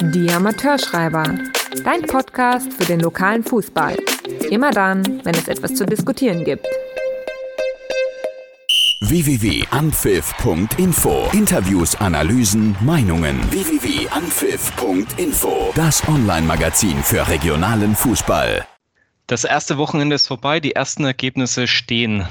Die Amateurschreiber. Dein Podcast für den lokalen Fußball. Immer dann, wenn es etwas zu diskutieren gibt. www.anpfiff.info Interviews, Analysen, Meinungen. www.anpfiff.info Das Online-Magazin für regionalen Fußball. Das erste Wochenende ist vorbei, die ersten Ergebnisse stehen.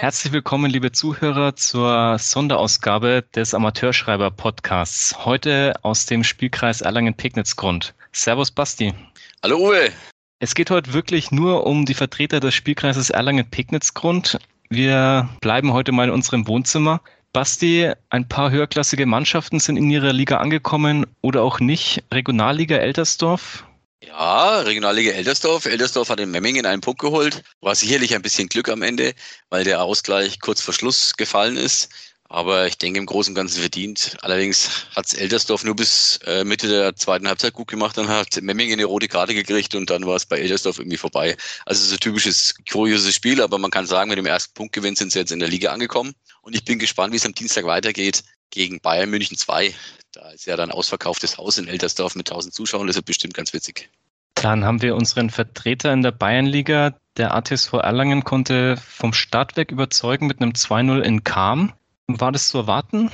Herzlich willkommen, liebe Zuhörer, zur Sonderausgabe des Amateurschreiber-Podcasts. Heute aus dem Spielkreis Erlangen-Pegnitz-Grund. Servus, Basti. Hallo, Uwe. Es geht heute wirklich nur um die Vertreter des Spielkreises Erlangen-Pegnitz-Grund. Wir bleiben heute mal in unserem Wohnzimmer. Basti, ein paar höherklassige Mannschaften sind in ihrer Liga angekommen oder auch nicht. Regionalliga Eltersdorf, ja, Regionalliga Eldersdorf. Eldersdorf hat in Memmingen einen Punkt geholt. War sicherlich ein bisschen Glück am Ende, weil der Ausgleich kurz vor Schluss gefallen ist. Aber ich denke im Großen und Ganzen verdient. Allerdings hat es Eldersdorf nur bis äh, Mitte der zweiten Halbzeit gut gemacht. Dann hat Memmingen eine rote Karte gekriegt und dann war es bei Eldersdorf irgendwie vorbei. Also so typisches, kurioses Spiel, aber man kann sagen, mit dem ersten Punktgewinn sind sie jetzt in der Liga angekommen. Und ich bin gespannt, wie es am Dienstag weitergeht gegen Bayern München 2. Da ist ja dann ausverkauftes Haus in Eltersdorf mit 1000 Zuschauern. Das ist bestimmt ganz witzig. Dann haben wir unseren Vertreter in der Bayernliga. Der ATSV Erlangen konnte vom Start weg überzeugen mit einem 2-0 in Kam. War das zu erwarten?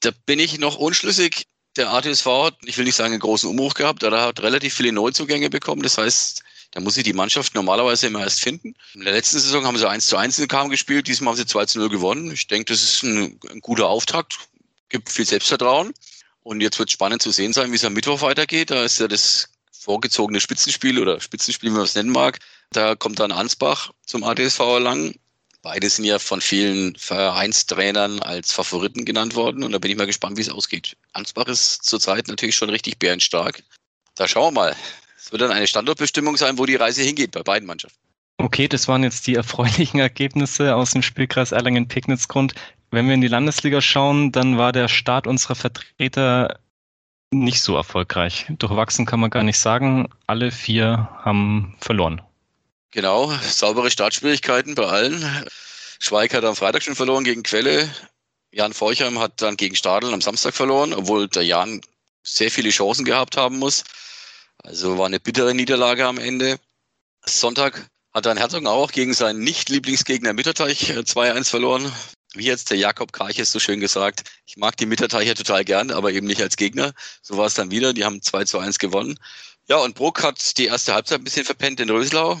Da bin ich noch unschlüssig. Der ATSV hat, ich will nicht sagen, einen großen Umbruch gehabt, aber er hat relativ viele Neuzugänge bekommen. Das heißt, da muss sich die Mannschaft normalerweise immer erst finden. In der letzten Saison haben sie 1 zu 1 in Kam gespielt, diesmal haben sie 2 zu 0 gewonnen. Ich denke, das ist ein, ein guter Auftakt, gibt viel Selbstvertrauen. Und jetzt wird spannend zu sehen sein, wie es am Mittwoch weitergeht. Da ist ja das vorgezogene Spitzenspiel oder Spitzenspiel, wie man es nennen mag. Da kommt dann Ansbach zum ADSV Erlangen. Beide sind ja von vielen Vereinstrainern als Favoriten genannt worden und da bin ich mal gespannt, wie es ausgeht. Ansbach ist zurzeit natürlich schon richtig bärenstark. Da schauen wir mal. Es wird dann eine Standortbestimmung sein, wo die Reise hingeht bei beiden Mannschaften. Okay, das waren jetzt die erfreulichen Ergebnisse aus dem Spielkreis Erlangen-Pegnitz-Grund. Wenn wir in die Landesliga schauen, dann war der Start unserer Vertreter nicht so erfolgreich. Durchwachsen kann man gar nicht sagen. Alle vier haben verloren. Genau, saubere Startschwierigkeiten bei allen. Schweig hat am Freitag schon verloren gegen Quelle. Jan Forchheim hat dann gegen Stadel am Samstag verloren, obwohl der Jan sehr viele Chancen gehabt haben muss. Also war eine bittere Niederlage am Ende. Sonntag hat dann Herzog auch gegen seinen Nicht-Lieblingsgegner Mitterteich 2-1 äh, verloren wie jetzt der Jakob Karches so schön gesagt, ich mag die Mitterteicher total gern, aber eben nicht als Gegner. So war es dann wieder. Die haben 2 zu 1 gewonnen. Ja, und Bruck hat die erste Halbzeit ein bisschen verpennt in Röslau.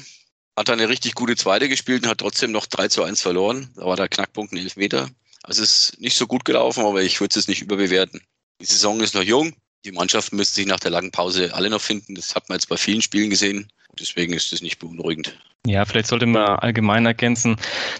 Hat dann eine richtig gute zweite gespielt und hat trotzdem noch 3 zu 1 verloren. Da war der Knackpunkt ein Elfmeter. Also es ist nicht so gut gelaufen, aber ich würde es nicht überbewerten. Die Saison ist noch jung. Die Mannschaften müssten sich nach der langen Pause alle noch finden. Das hat man jetzt bei vielen Spielen gesehen. Deswegen ist es nicht beunruhigend. Ja, vielleicht sollte man allgemein ergänzen,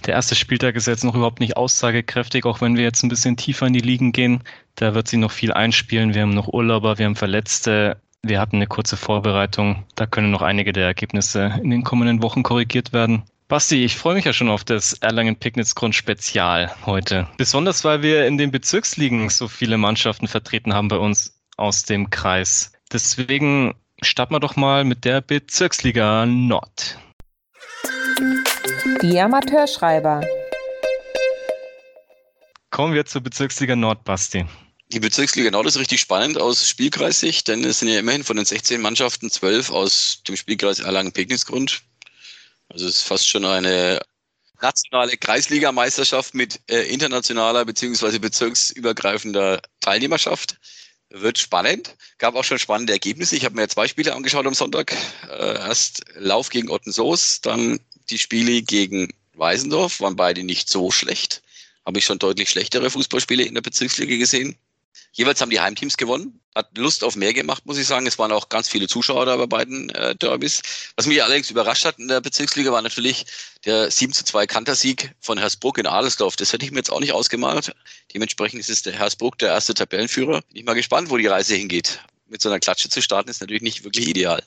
der erste Spieltag ist jetzt noch überhaupt nicht aussagekräftig, auch wenn wir jetzt ein bisschen tiefer in die Ligen gehen. Da wird sie noch viel einspielen. Wir haben noch Urlauber, wir haben Verletzte. Wir hatten eine kurze Vorbereitung. Da können noch einige der Ergebnisse in den kommenden Wochen korrigiert werden. Basti, ich freue mich ja schon auf das Erlangen-Pignitz-Grund Spezial heute. Besonders, weil wir in den Bezirksligen so viele Mannschaften vertreten haben bei uns aus dem Kreis. Deswegen starten wir doch mal mit der Bezirksliga Nord. Die Amateurschreiber. Kommen wir zur Bezirksliga Nord, Basti. Die Bezirksliga Nord ist richtig spannend aus Spielkreissicht, denn es sind ja immerhin von den 16 Mannschaften 12 aus dem Spielkreis Erlangen-Pegnitz-Grund. Also es ist fast schon eine nationale Kreisligameisterschaft mit äh, internationaler bzw. bezirksübergreifender Teilnehmerschaft. Wird spannend. Gab auch schon spannende Ergebnisse. Ich habe mir zwei Spiele angeschaut am Sonntag. Äh, erst Lauf gegen Ottensoos, dann die Spiele gegen Weisendorf, waren beide nicht so schlecht. Habe ich schon deutlich schlechtere Fußballspiele in der Bezirksliga gesehen. Jeweils haben die Heimteams gewonnen. Hat Lust auf mehr gemacht, muss ich sagen. Es waren auch ganz viele Zuschauer da bei beiden äh, Derbys. Was mich allerdings überrascht hat in der Bezirksliga war natürlich der 7 zu 2 Kantersieg von Hersbruck in Adelsdorf. Das hätte ich mir jetzt auch nicht ausgemalt. Dementsprechend ist es der Hersbruck der erste Tabellenführer. Bin ich mal gespannt, wo die Reise hingeht. Mit so einer Klatsche zu starten ist natürlich nicht wirklich ideal.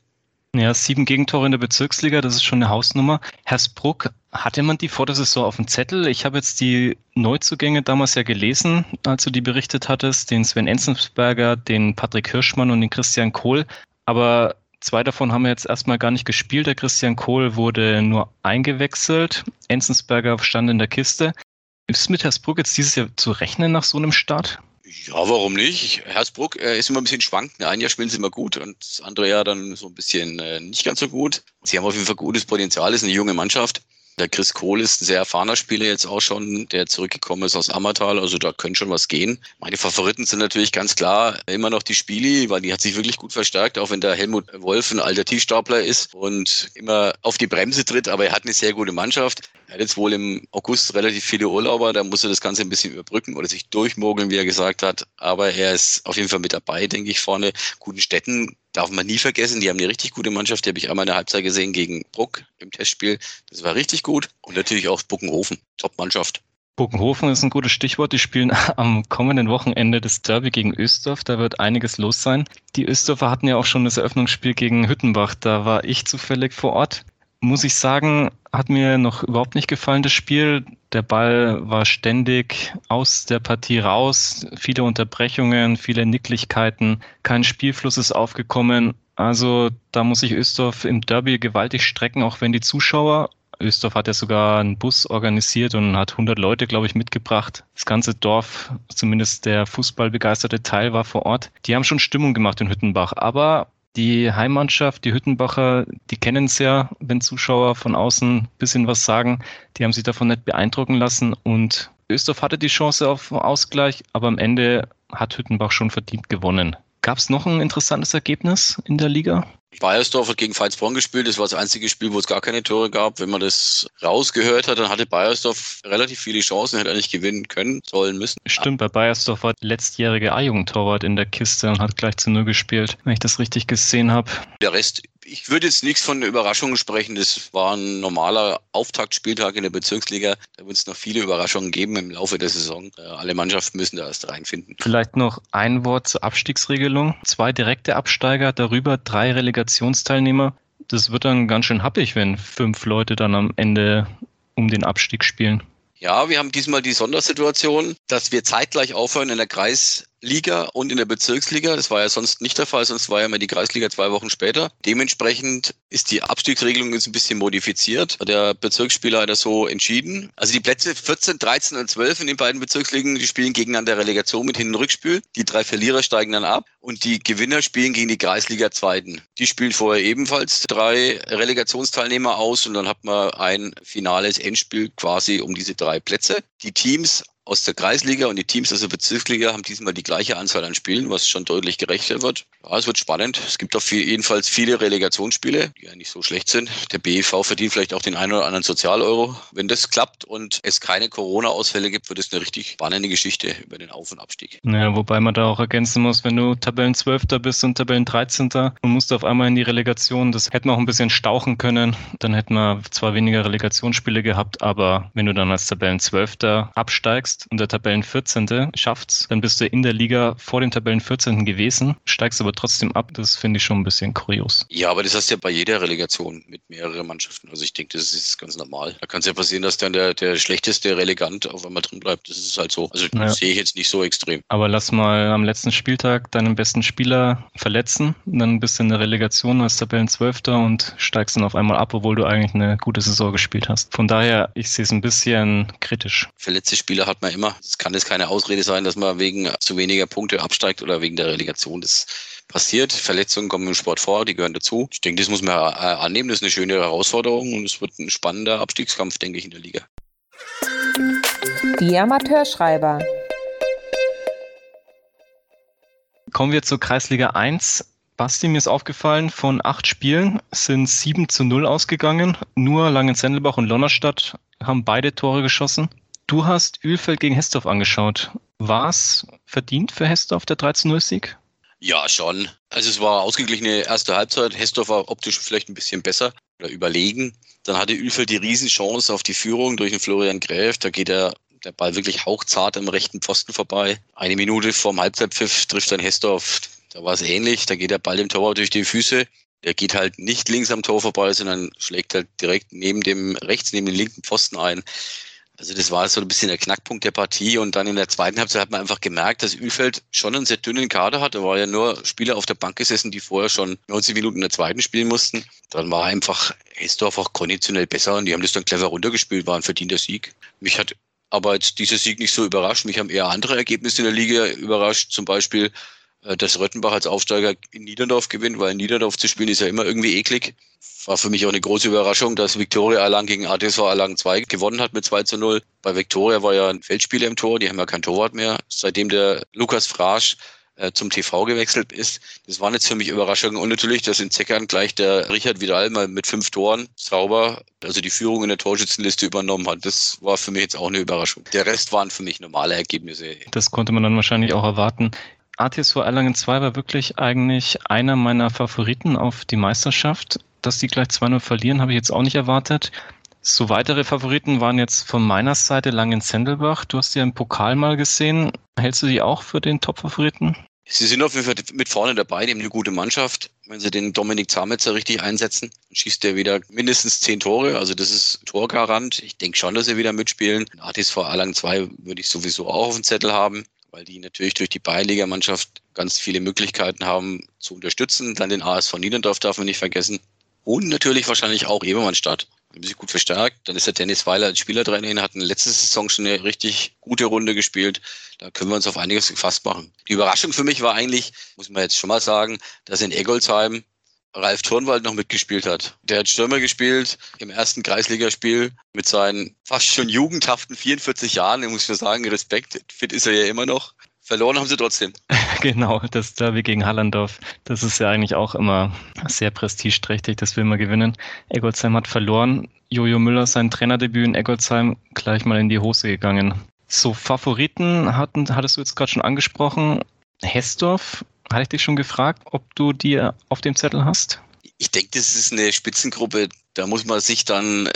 Ja, sieben Gegentore in der Bezirksliga, das ist schon eine Hausnummer. Hersbruck, hatte man die vor der Saison auf dem Zettel? Ich habe jetzt die Neuzugänge damals ja gelesen, als du die berichtet hattest, den Sven Enzensberger, den Patrick Hirschmann und den Christian Kohl. Aber zwei davon haben wir jetzt erstmal gar nicht gespielt. Der Christian Kohl wurde nur eingewechselt. Enzensberger stand in der Kiste. Ist mit Hersbruck jetzt dieses Jahr zu rechnen nach so einem Start? Ja, warum nicht? Hersbruck äh, ist immer ein bisschen schwankend. Ein Jahr spielen sie immer gut und das andere Jahr dann so ein bisschen äh, nicht ganz so gut. Sie haben auf jeden Fall gutes Potenzial, ist eine junge Mannschaft. Der Chris Kohl ist ein sehr erfahrener Spieler jetzt auch schon, der zurückgekommen ist aus Ammertal. Also da könnte schon was gehen. Meine Favoriten sind natürlich ganz klar immer noch die Spiele, weil die hat sich wirklich gut verstärkt, auch wenn der Helmut Wolf ein alter Tiefstapler ist und immer auf die Bremse tritt. Aber er hat eine sehr gute Mannschaft. Er hat jetzt wohl im August relativ viele Urlauber. Da muss er das Ganze ein bisschen überbrücken oder sich durchmogeln, wie er gesagt hat. Aber er ist auf jeden Fall mit dabei, denke ich, vorne. Guten Städten darf man nie vergessen, die haben eine richtig gute Mannschaft. Die habe ich einmal in der Halbzeit gesehen gegen Bruck im Testspiel. Das war richtig gut. Und natürlich auch Buckenhofen, Top-Mannschaft. Buckenhofen ist ein gutes Stichwort. Die spielen am kommenden Wochenende das Derby gegen Östorf. Da wird einiges los sein. Die Östorfer hatten ja auch schon das Eröffnungsspiel gegen Hüttenbach. Da war ich zufällig vor Ort. Muss ich sagen, hat mir noch überhaupt nicht gefallen, das Spiel. Der Ball war ständig aus der Partie raus. Viele Unterbrechungen, viele Nicklichkeiten. Kein Spielfluss ist aufgekommen. Also da muss sich Östorf im Derby gewaltig strecken, auch wenn die Zuschauer Östorf hat ja sogar einen Bus organisiert und hat 100 Leute, glaube ich, mitgebracht. Das ganze Dorf, zumindest der fußballbegeisterte Teil, war vor Ort. Die haben schon Stimmung gemacht in Hüttenbach. Aber die Heimmannschaft, die Hüttenbacher, die kennen es ja, wenn Zuschauer von außen ein bisschen was sagen. Die haben sich davon nicht beeindrucken lassen und Östorf hatte die Chance auf Ausgleich, aber am Ende hat Hüttenbach schon verdient gewonnen. Gab es noch ein interessantes Ergebnis in der Liga? Bayersdorf hat gegen Veitsbronn gespielt. Das war das einzige Spiel, wo es gar keine Tore gab. Wenn man das rausgehört hat, dann hatte Bayersdorf relativ viele Chancen, hätte eigentlich gewinnen können, sollen, müssen. Stimmt, bei Bayersdorf war letztjährige A-Jugendtorwart in der Kiste und hat gleich zu Null gespielt, wenn ich das richtig gesehen habe. Der Rest ich würde jetzt nichts von Überraschungen sprechen. Das war ein normaler Auftaktspieltag in der Bezirksliga. Da wird es noch viele Überraschungen geben im Laufe der Saison. Äh, alle Mannschaften müssen da erst reinfinden. Vielleicht noch ein Wort zur Abstiegsregelung. Zwei direkte Absteiger, darüber drei Relegationsteilnehmer. Das wird dann ganz schön happig, wenn fünf Leute dann am Ende um den Abstieg spielen. Ja, wir haben diesmal die Sondersituation, dass wir zeitgleich aufhören in der Kreis Liga und in der Bezirksliga. Das war ja sonst nicht der Fall, sonst war ja immer die Kreisliga zwei Wochen später. Dementsprechend ist die Abstiegsregelung jetzt ein bisschen modifiziert. Der Bezirksspieler hat das so entschieden. Also die Plätze 14, 13 und 12 in den beiden Bezirksligen, die spielen gegeneinander Relegation mit Hin- und Rückspiel. Die drei Verlierer steigen dann ab und die Gewinner spielen gegen die Kreisliga Zweiten. Die spielen vorher ebenfalls drei Relegationsteilnehmer aus und dann hat man ein finales Endspiel quasi um diese drei Plätze. Die Teams aus der Kreisliga und die Teams aus der Bezirksliga haben diesmal die gleiche Anzahl an Spielen, was schon deutlich gerechter wird. Ja, es wird spannend. Es gibt auch viel, jedenfalls viele Relegationsspiele, die ja nicht so schlecht sind. Der BEV verdient vielleicht auch den einen oder anderen Sozialeuro. Wenn das klappt und es keine Corona-Ausfälle gibt, wird es eine richtig spannende Geschichte über den Auf- und Abstieg. Ja, wobei man da auch ergänzen muss, wenn du Tabellen 12. bist und Tabellen 13. und musst auf einmal in die Relegation, das hätten wir auch ein bisschen stauchen können. Dann hätten wir zwar weniger Relegationsspiele gehabt, aber wenn du dann als Tabellen 12. absteigst, und der Tabellen 14. schafft's, dann bist du in der Liga vor dem Tabellen 14. gewesen, steigst aber trotzdem ab. Das finde ich schon ein bisschen kurios. Ja, aber das hast du ja bei jeder Relegation mit mehreren Mannschaften. Also ich denke, das ist ganz normal. Da kann es ja passieren, dass dann der, der schlechteste Relegant auf einmal drin bleibt. Das ist halt so. Also ja. sehe ich jetzt nicht so extrem. Aber lass mal am letzten Spieltag deinen besten Spieler verletzen. Dann bist du in der Relegation als Tabellen 12. und steigst dann auf einmal ab, obwohl du eigentlich eine gute Saison gespielt hast. Von daher, ich sehe es ein bisschen kritisch. Verletzte Spieler hat man immer. Es kann jetzt keine Ausrede sein, dass man wegen zu weniger Punkte absteigt oder wegen der Relegation. Das passiert. Verletzungen kommen im Sport vor, die gehören dazu. Ich denke, das muss man äh, annehmen. Das ist eine schöne Herausforderung und es wird ein spannender Abstiegskampf, denke ich, in der Liga. Die Amateurschreiber. Kommen wir zur Kreisliga 1. Basti, mir ist aufgefallen, von acht Spielen sind sieben zu null ausgegangen. Nur Langenzendelbach und Lonnerstadt haben beide Tore geschossen. Du hast Ölfeld gegen Hestorf angeschaut. War es verdient für Hestorf der 13-0-Sieg? Ja, schon. Also es war ausgeglichene erste Halbzeit. Hestorf war optisch vielleicht ein bisschen besser oder überlegen. Dann hatte Ölfeld die Riesenchance auf die Führung durch den Florian Gräf. Da geht er der Ball wirklich hauchzart am rechten Pfosten vorbei. Eine Minute vorm Halbzeitpfiff trifft dann Hestorf. Da war es ähnlich. Da geht der Ball dem Torwart durch die Füße. Der geht halt nicht links am Tor vorbei, sondern schlägt halt direkt neben dem, rechts neben dem linken Pfosten ein. Also das war so ein bisschen der Knackpunkt der Partie und dann in der zweiten Halbzeit hat man einfach gemerkt, dass Ülfeld schon einen sehr dünnen Kader hat. Da war ja nur Spieler auf der Bank gesessen, die vorher schon 90 Minuten in der zweiten spielen mussten. Dann war einfach Hesdorf auch konditionell besser und die haben das dann clever runtergespielt, war ein verdienter Sieg. Mich hat aber jetzt dieser Sieg nicht so überrascht. Mich haben eher andere Ergebnisse in der Liga überrascht. Zum Beispiel, dass Röttenbach als Aufsteiger in Niederdorf gewinnt, weil in Niederdorf zu spielen ist ja immer irgendwie eklig. War für mich auch eine große Überraschung, dass Viktoria Erlangen gegen ATSV Erlangen 2 gewonnen hat mit 2 zu 0. Bei Viktoria war ja ein Feldspieler im Tor, die haben ja kein Torwart mehr. Seitdem der Lukas Frasch äh, zum TV gewechselt ist. Das waren jetzt für mich Überraschungen. Und natürlich, dass in Zeckern gleich der Richard Vidal mal mit fünf Toren sauber, also die Führung in der Torschützenliste übernommen hat. Das war für mich jetzt auch eine Überraschung. Der Rest waren für mich normale Ergebnisse. Das konnte man dann wahrscheinlich auch erwarten. ATSV Erlangen 2 war wirklich eigentlich einer meiner Favoriten auf die Meisterschaft. Dass die gleich 2-0 verlieren, habe ich jetzt auch nicht erwartet. So weitere Favoriten waren jetzt von meiner Seite Langen-Zendelbach. Du hast ja im Pokal mal gesehen. Hältst du die auch für den Top-Favoriten? Sie sind auf jeden Fall mit vorne dabei, nehmen eine gute Mannschaft. Wenn sie den Dominik Zametzer richtig einsetzen, schießt er wieder mindestens zehn Tore. Also das ist Torgarant. Ich denke schon, dass sie wieder mitspielen. ATSV Erlangen 2 würde ich sowieso auch auf dem Zettel haben, weil die natürlich durch die Bayernliga-Mannschaft ganz viele Möglichkeiten haben zu unterstützen. Dann den ASV Niederdorf darf man nicht vergessen. Und natürlich wahrscheinlich auch Ebermannstadt haben sich gut verstärkt. Dann ist der Dennis Weiler als Spielertrainer, hat eine letzte Saison schon eine richtig gute Runde gespielt. Da können wir uns auf einiges gefasst machen. Die Überraschung für mich war eigentlich, muss man jetzt schon mal sagen, dass in Eggolsheim Ralf Turnwald noch mitgespielt hat. Der hat Stürmer gespielt im ersten Kreisligaspiel mit seinen fast schon jugendhaften 44 Jahren. Ich muss mir sagen, Respekt. Fit ist er ja immer noch. Verloren haben sie trotzdem. genau, das Derby gegen Hallandorf. Das ist ja eigentlich auch immer sehr prestigeträchtig, das will man gewinnen. Eggolsheim hat verloren. Jojo Müller, sein Trainerdebüt in Eggolsheim, gleich mal in die Hose gegangen. So, Favoriten hatten, hattest du jetzt gerade schon angesprochen. Hessdorf, hatte ich dich schon gefragt, ob du die auf dem Zettel hast? Ich denke, das ist eine Spitzengruppe. Da muss man sich dann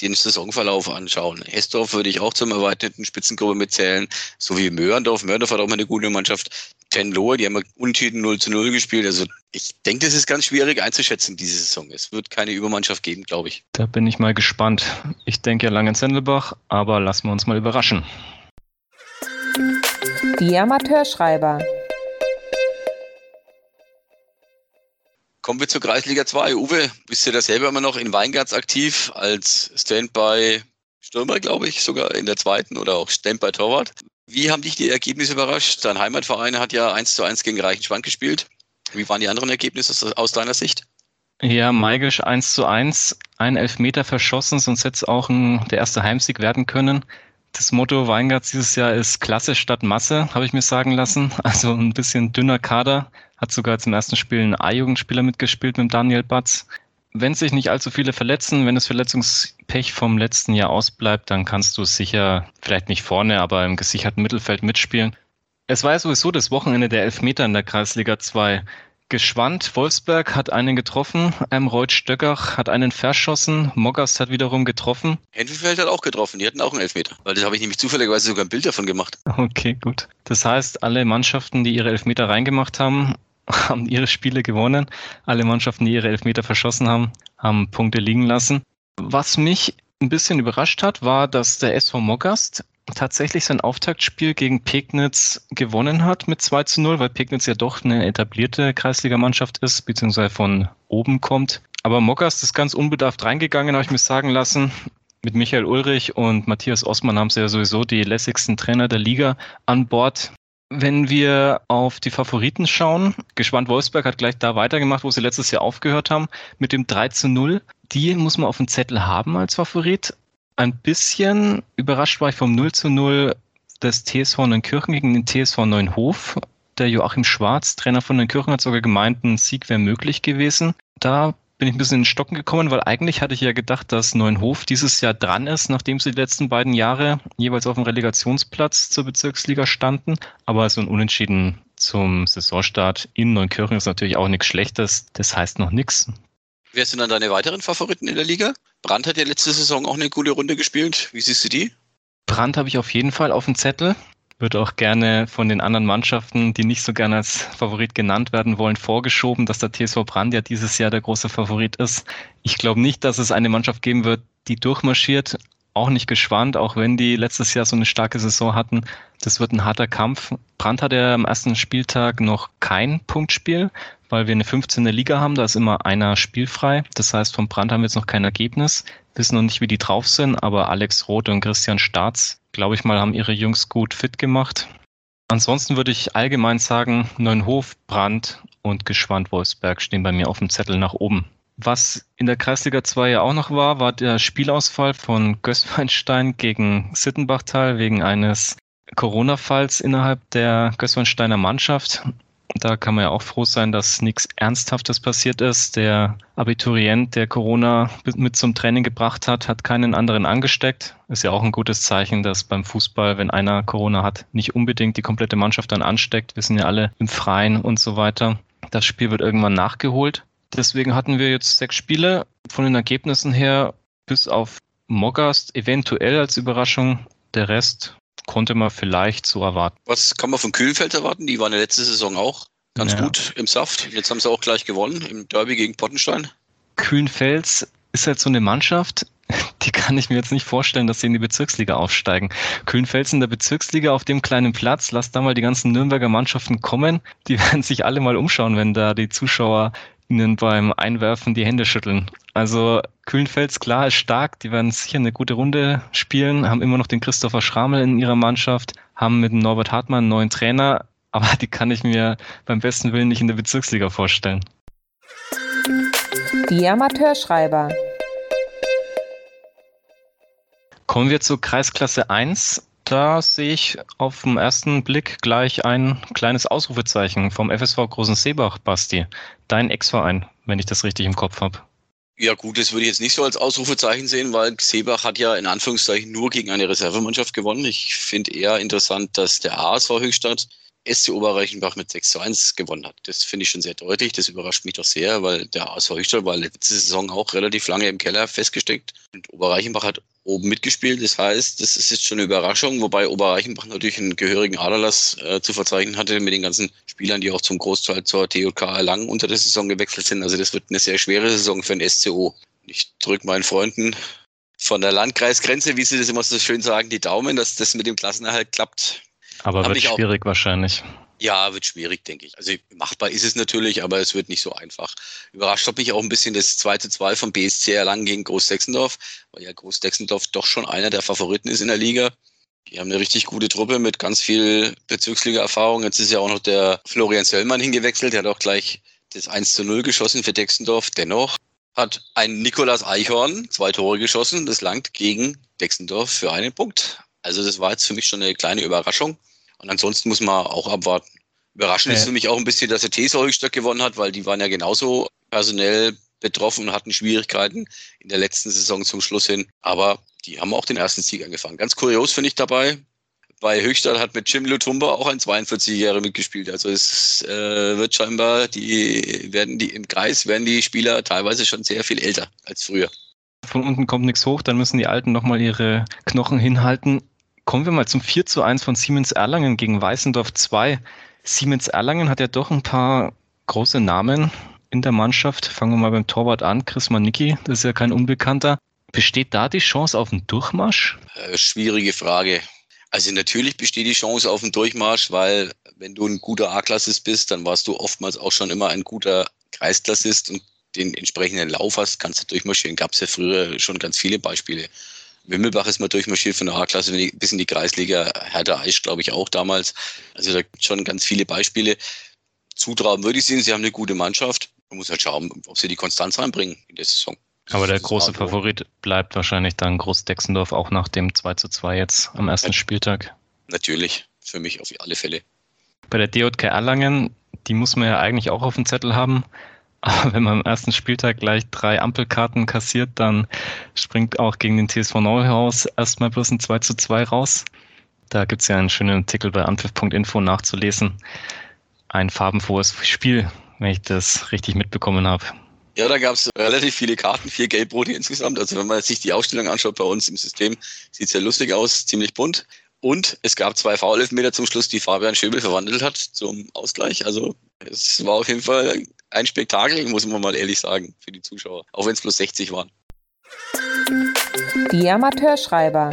den Saisonverlauf anschauen. Hessdorf würde ich auch zum erweiterten Spitzengruppe mitzählen, so wie Mörndorf. Mörndorf hat auch mal eine gute Mannschaft. Tenlohe, die haben Untüten 0 zu 0 gespielt. Also ich denke, das ist ganz schwierig einzuschätzen, diese Saison. Es wird keine Übermannschaft geben, glaube ich. Da bin ich mal gespannt. Ich denke ja lange in Sendelbach, aber lassen wir uns mal überraschen. Die Amateurschreiber. Kommen wir zur Kreisliga 2. Uwe, bist du da selber immer noch in Weingarts aktiv als Standby Stürmer, glaube ich, sogar in der zweiten oder auch Standby Torwart. Wie haben dich die Ergebnisse überrascht? Dein Heimatverein hat ja 1 zu 1 gegen Reichenschwank gespielt. Wie waren die anderen Ergebnisse aus deiner Sicht? Ja, Maigisch 1 zu 1, ein Elfmeter verschossen, sonst hätte es auch ein, der erste Heimsieg werden können. Das Motto Weingarts dieses Jahr ist Klasse statt Masse, habe ich mir sagen lassen. Also ein bisschen dünner Kader, hat sogar zum ersten Spiel ein A-Jugendspieler mitgespielt mit Daniel Batz. Wenn sich nicht allzu viele verletzen, wenn das Verletzungspech vom letzten Jahr ausbleibt, dann kannst du sicher vielleicht nicht vorne, aber im gesicherten Mittelfeld mitspielen. Es war ja sowieso das Wochenende der Elfmeter in der Kreisliga 2. Geschwand, Wolfsberg hat einen getroffen, ähm, Reut Stöckach hat einen verschossen, Moggast hat wiederum getroffen. Henfelfeld hat auch getroffen, die hatten auch einen Elfmeter, weil das habe ich nämlich zufälligerweise sogar ein Bild davon gemacht. Okay, gut. Das heißt, alle Mannschaften, die ihre Elfmeter reingemacht haben, haben ihre Spiele gewonnen. Alle Mannschaften, die ihre Elfmeter verschossen haben, haben Punkte liegen lassen. Was mich ein bisschen überrascht hat, war, dass der SV Moggast tatsächlich sein Auftaktspiel gegen Pegnitz gewonnen hat mit 2 zu 0, weil Pegnitz ja doch eine etablierte Kreisligamannschaft ist, beziehungsweise von oben kommt. Aber Mockers ist ganz unbedarft reingegangen, habe ich mir sagen lassen. Mit Michael Ulrich und Matthias Osman haben sie ja sowieso die lässigsten Trainer der Liga an Bord. Wenn wir auf die Favoriten schauen, Gespannt Wolfsberg hat gleich da weitergemacht, wo sie letztes Jahr aufgehört haben, mit dem 3 zu 0. Die muss man auf dem Zettel haben als Favorit. Ein bisschen überrascht war ich vom 0 zu 0 des TSV Neunkirchen gegen den TSV Neuenhof. Der Joachim Schwarz, Trainer von Neunkirchen, hat sogar gemeint, ein Sieg wäre möglich gewesen. Da bin ich ein bisschen in Stocken gekommen, weil eigentlich hatte ich ja gedacht, dass Neuenhof dieses Jahr dran ist, nachdem sie die letzten beiden Jahre jeweils auf dem Relegationsplatz zur Bezirksliga standen. Aber so ein Unentschieden zum Saisonstart in Neunkirchen ist natürlich auch nichts Schlechtes. Das heißt noch nichts. Wer sind dann deine weiteren Favoriten in der Liga? Brandt hat ja letzte Saison auch eine gute Runde gespielt. Wie siehst du die? Brandt habe ich auf jeden Fall auf dem Zettel. Wird auch gerne von den anderen Mannschaften, die nicht so gerne als Favorit genannt werden wollen, vorgeschoben, dass der TSV Brand ja dieses Jahr der große Favorit ist. Ich glaube nicht, dass es eine Mannschaft geben wird, die durchmarschiert. Auch nicht gespannt, auch wenn die letztes Jahr so eine starke Saison hatten. Das wird ein harter Kampf. Brand hatte am ersten Spieltag noch kein Punktspiel, weil wir eine 15. Liga haben, da ist immer einer spielfrei. Das heißt, vom Brand haben wir jetzt noch kein Ergebnis, wissen noch nicht, wie die drauf sind, aber Alex Roth und Christian Staats glaube ich mal, haben ihre Jungs gut fit gemacht. Ansonsten würde ich allgemein sagen, Neunhof, Brand und Geschwand-Wolfsberg stehen bei mir auf dem Zettel nach oben. Was in der Kreisliga 2 ja auch noch war, war der Spielausfall von Gößweinstein gegen Sittenbachtal wegen eines Corona-Falls innerhalb der Gößweinsteiner Mannschaft. Da kann man ja auch froh sein, dass nichts Ernsthaftes passiert ist. Der Abiturient, der Corona mit zum Training gebracht hat, hat keinen anderen angesteckt. Ist ja auch ein gutes Zeichen, dass beim Fußball, wenn einer Corona hat, nicht unbedingt die komplette Mannschaft dann ansteckt. Wir sind ja alle im Freien und so weiter. Das Spiel wird irgendwann nachgeholt. Deswegen hatten wir jetzt sechs Spiele. Von den Ergebnissen her, bis auf Mogast eventuell als Überraschung. Der Rest konnte man vielleicht so erwarten. Was kann man von Kühlenfeld erwarten? Die waren ja letzte Saison auch ganz ja. gut im Saft. Jetzt haben sie auch gleich gewonnen im Derby gegen Pottenstein. Kühlenfels ist halt so eine Mannschaft, die kann ich mir jetzt nicht vorstellen, dass sie in die Bezirksliga aufsteigen. Kühlenfels in der Bezirksliga auf dem kleinen Platz, lass da mal die ganzen Nürnberger Mannschaften kommen. Die werden sich alle mal umschauen, wenn da die Zuschauer ihnen beim Einwerfen die Hände schütteln. Also Kühlenfels, klar, ist stark. Die werden sicher eine gute Runde spielen, haben immer noch den Christopher Schramel in ihrer Mannschaft, haben mit Norbert Hartmann einen neuen Trainer, aber die kann ich mir beim besten Willen nicht in der Bezirksliga vorstellen. Die Amateurschreiber. Kommen wir zur Kreisklasse 1 da sehe ich auf den ersten Blick gleich ein kleines Ausrufezeichen vom FSV Großen Seebach, Basti. Dein Ex-Verein, wenn ich das richtig im Kopf habe. Ja gut, das würde ich jetzt nicht so als Ausrufezeichen sehen, weil Seebach hat ja in Anführungszeichen nur gegen eine Reservemannschaft gewonnen. Ich finde eher interessant, dass der ASV Höchstadt SC Oberreichenbach mit 6 zu 1 gewonnen hat. Das finde ich schon sehr deutlich. Das überrascht mich doch sehr, weil der ASV Höchstadt war letzte Saison auch relativ lange im Keller festgesteckt. Und Oberreichenbach hat oben mitgespielt. Das heißt, das ist jetzt schon eine Überraschung, wobei Oberreichenbach natürlich einen gehörigen Aderlass äh, zu verzeichnen hatte mit den ganzen Spielern, die auch zum Großteil zur TJK Erlangen unter der Saison gewechselt sind. Also das wird eine sehr schwere Saison für den SCO. Ich drücke meinen Freunden von der Landkreisgrenze, wie sie das immer so schön sagen, die Daumen, dass das mit dem Klassenerhalt klappt. Aber Hab wird schwierig wahrscheinlich. Ja, wird schwierig, denke ich. Also machbar ist es natürlich, aber es wird nicht so einfach. Überrascht hat mich auch ein bisschen das 2 zu 2 vom BSC Erlangen gegen Groß-Dexendorf, weil ja Groß-Dexendorf doch schon einer der Favoriten ist in der Liga. Die haben eine richtig gute Truppe mit ganz viel Bezirksliga-Erfahrung. Jetzt ist ja auch noch der Florian Söllmann hingewechselt. Der hat auch gleich das 1 zu 0 geschossen für Dexendorf. Dennoch hat ein Nikolas Eichhorn zwei Tore geschossen. Das langt gegen Dexendorf für einen Punkt. Also das war jetzt für mich schon eine kleine Überraschung. Und ansonsten muss man auch abwarten. Überraschend ja. ist für mich auch ein bisschen, dass der TSV Höchstadt gewonnen hat, weil die waren ja genauso personell betroffen und hatten Schwierigkeiten in der letzten Saison zum Schluss hin. Aber die haben auch den ersten Sieg angefangen. Ganz kurios finde ich dabei. Bei Höchstadt hat mit Jim Lutumba auch ein 42-Jähriger mitgespielt. Also es äh, wird scheinbar, die werden die im Kreis werden die Spieler teilweise schon sehr viel älter als früher. Von unten kommt nichts hoch, dann müssen die Alten nochmal ihre Knochen hinhalten. Kommen wir mal zum 4 zu 1 von Siemens Erlangen gegen Weißendorf 2. Siemens Erlangen hat ja doch ein paar große Namen in der Mannschaft. Fangen wir mal beim Torwart an. Chris Manicki, das ist ja kein Unbekannter. Besteht da die Chance auf einen Durchmarsch? Äh, schwierige Frage. Also natürlich besteht die Chance auf einen Durchmarsch, weil wenn du ein guter A-Klassist bist, dann warst du oftmals auch schon immer ein guter Kreisklassist und den entsprechenden Lauf hast, kannst du durchmarschieren. Gab es ja früher schon ganz viele Beispiele. Wimmelbach ist mal durchmarschiert von der A-Klasse bis in die Kreisliga. Hertha Eisch, glaube ich, auch damals. Also da gibt es schon ganz viele Beispiele. Zutrauen würde ich sehen, sie haben eine gute Mannschaft. Man muss halt schauen, ob sie die Konstanz reinbringen in der Saison. Aber der große Favorit bleibt wahrscheinlich dann Groß-Dexendorf auch nach dem 2 zu 2 jetzt am ersten Spieltag. Natürlich, für mich auf alle Fälle. Bei der DJK Erlangen, die muss man ja eigentlich auch auf dem Zettel haben. Aber wenn man am ersten Spieltag gleich drei Ampelkarten kassiert, dann springt auch gegen den TSV Neuhaus erstmal bloß ein 2 zu 2 raus. Da gibt es ja einen schönen Artikel bei anpfiff.info nachzulesen. Ein farbenfrohes Spiel, wenn ich das richtig mitbekommen habe. Ja, da gab es relativ viele Karten, vier Gelbrote insgesamt. Also wenn man sich die Ausstellung anschaut bei uns im System, sieht es sehr lustig aus, ziemlich bunt. Und es gab zwei Foul-Elfmeter zum Schluss, die Fabian Schöbel verwandelt hat zum Ausgleich. Also es war auf jeden Fall ein Spektakel, muss man mal ehrlich sagen, für die Zuschauer. Auch wenn es plus 60 waren. Die Amateurschreiber.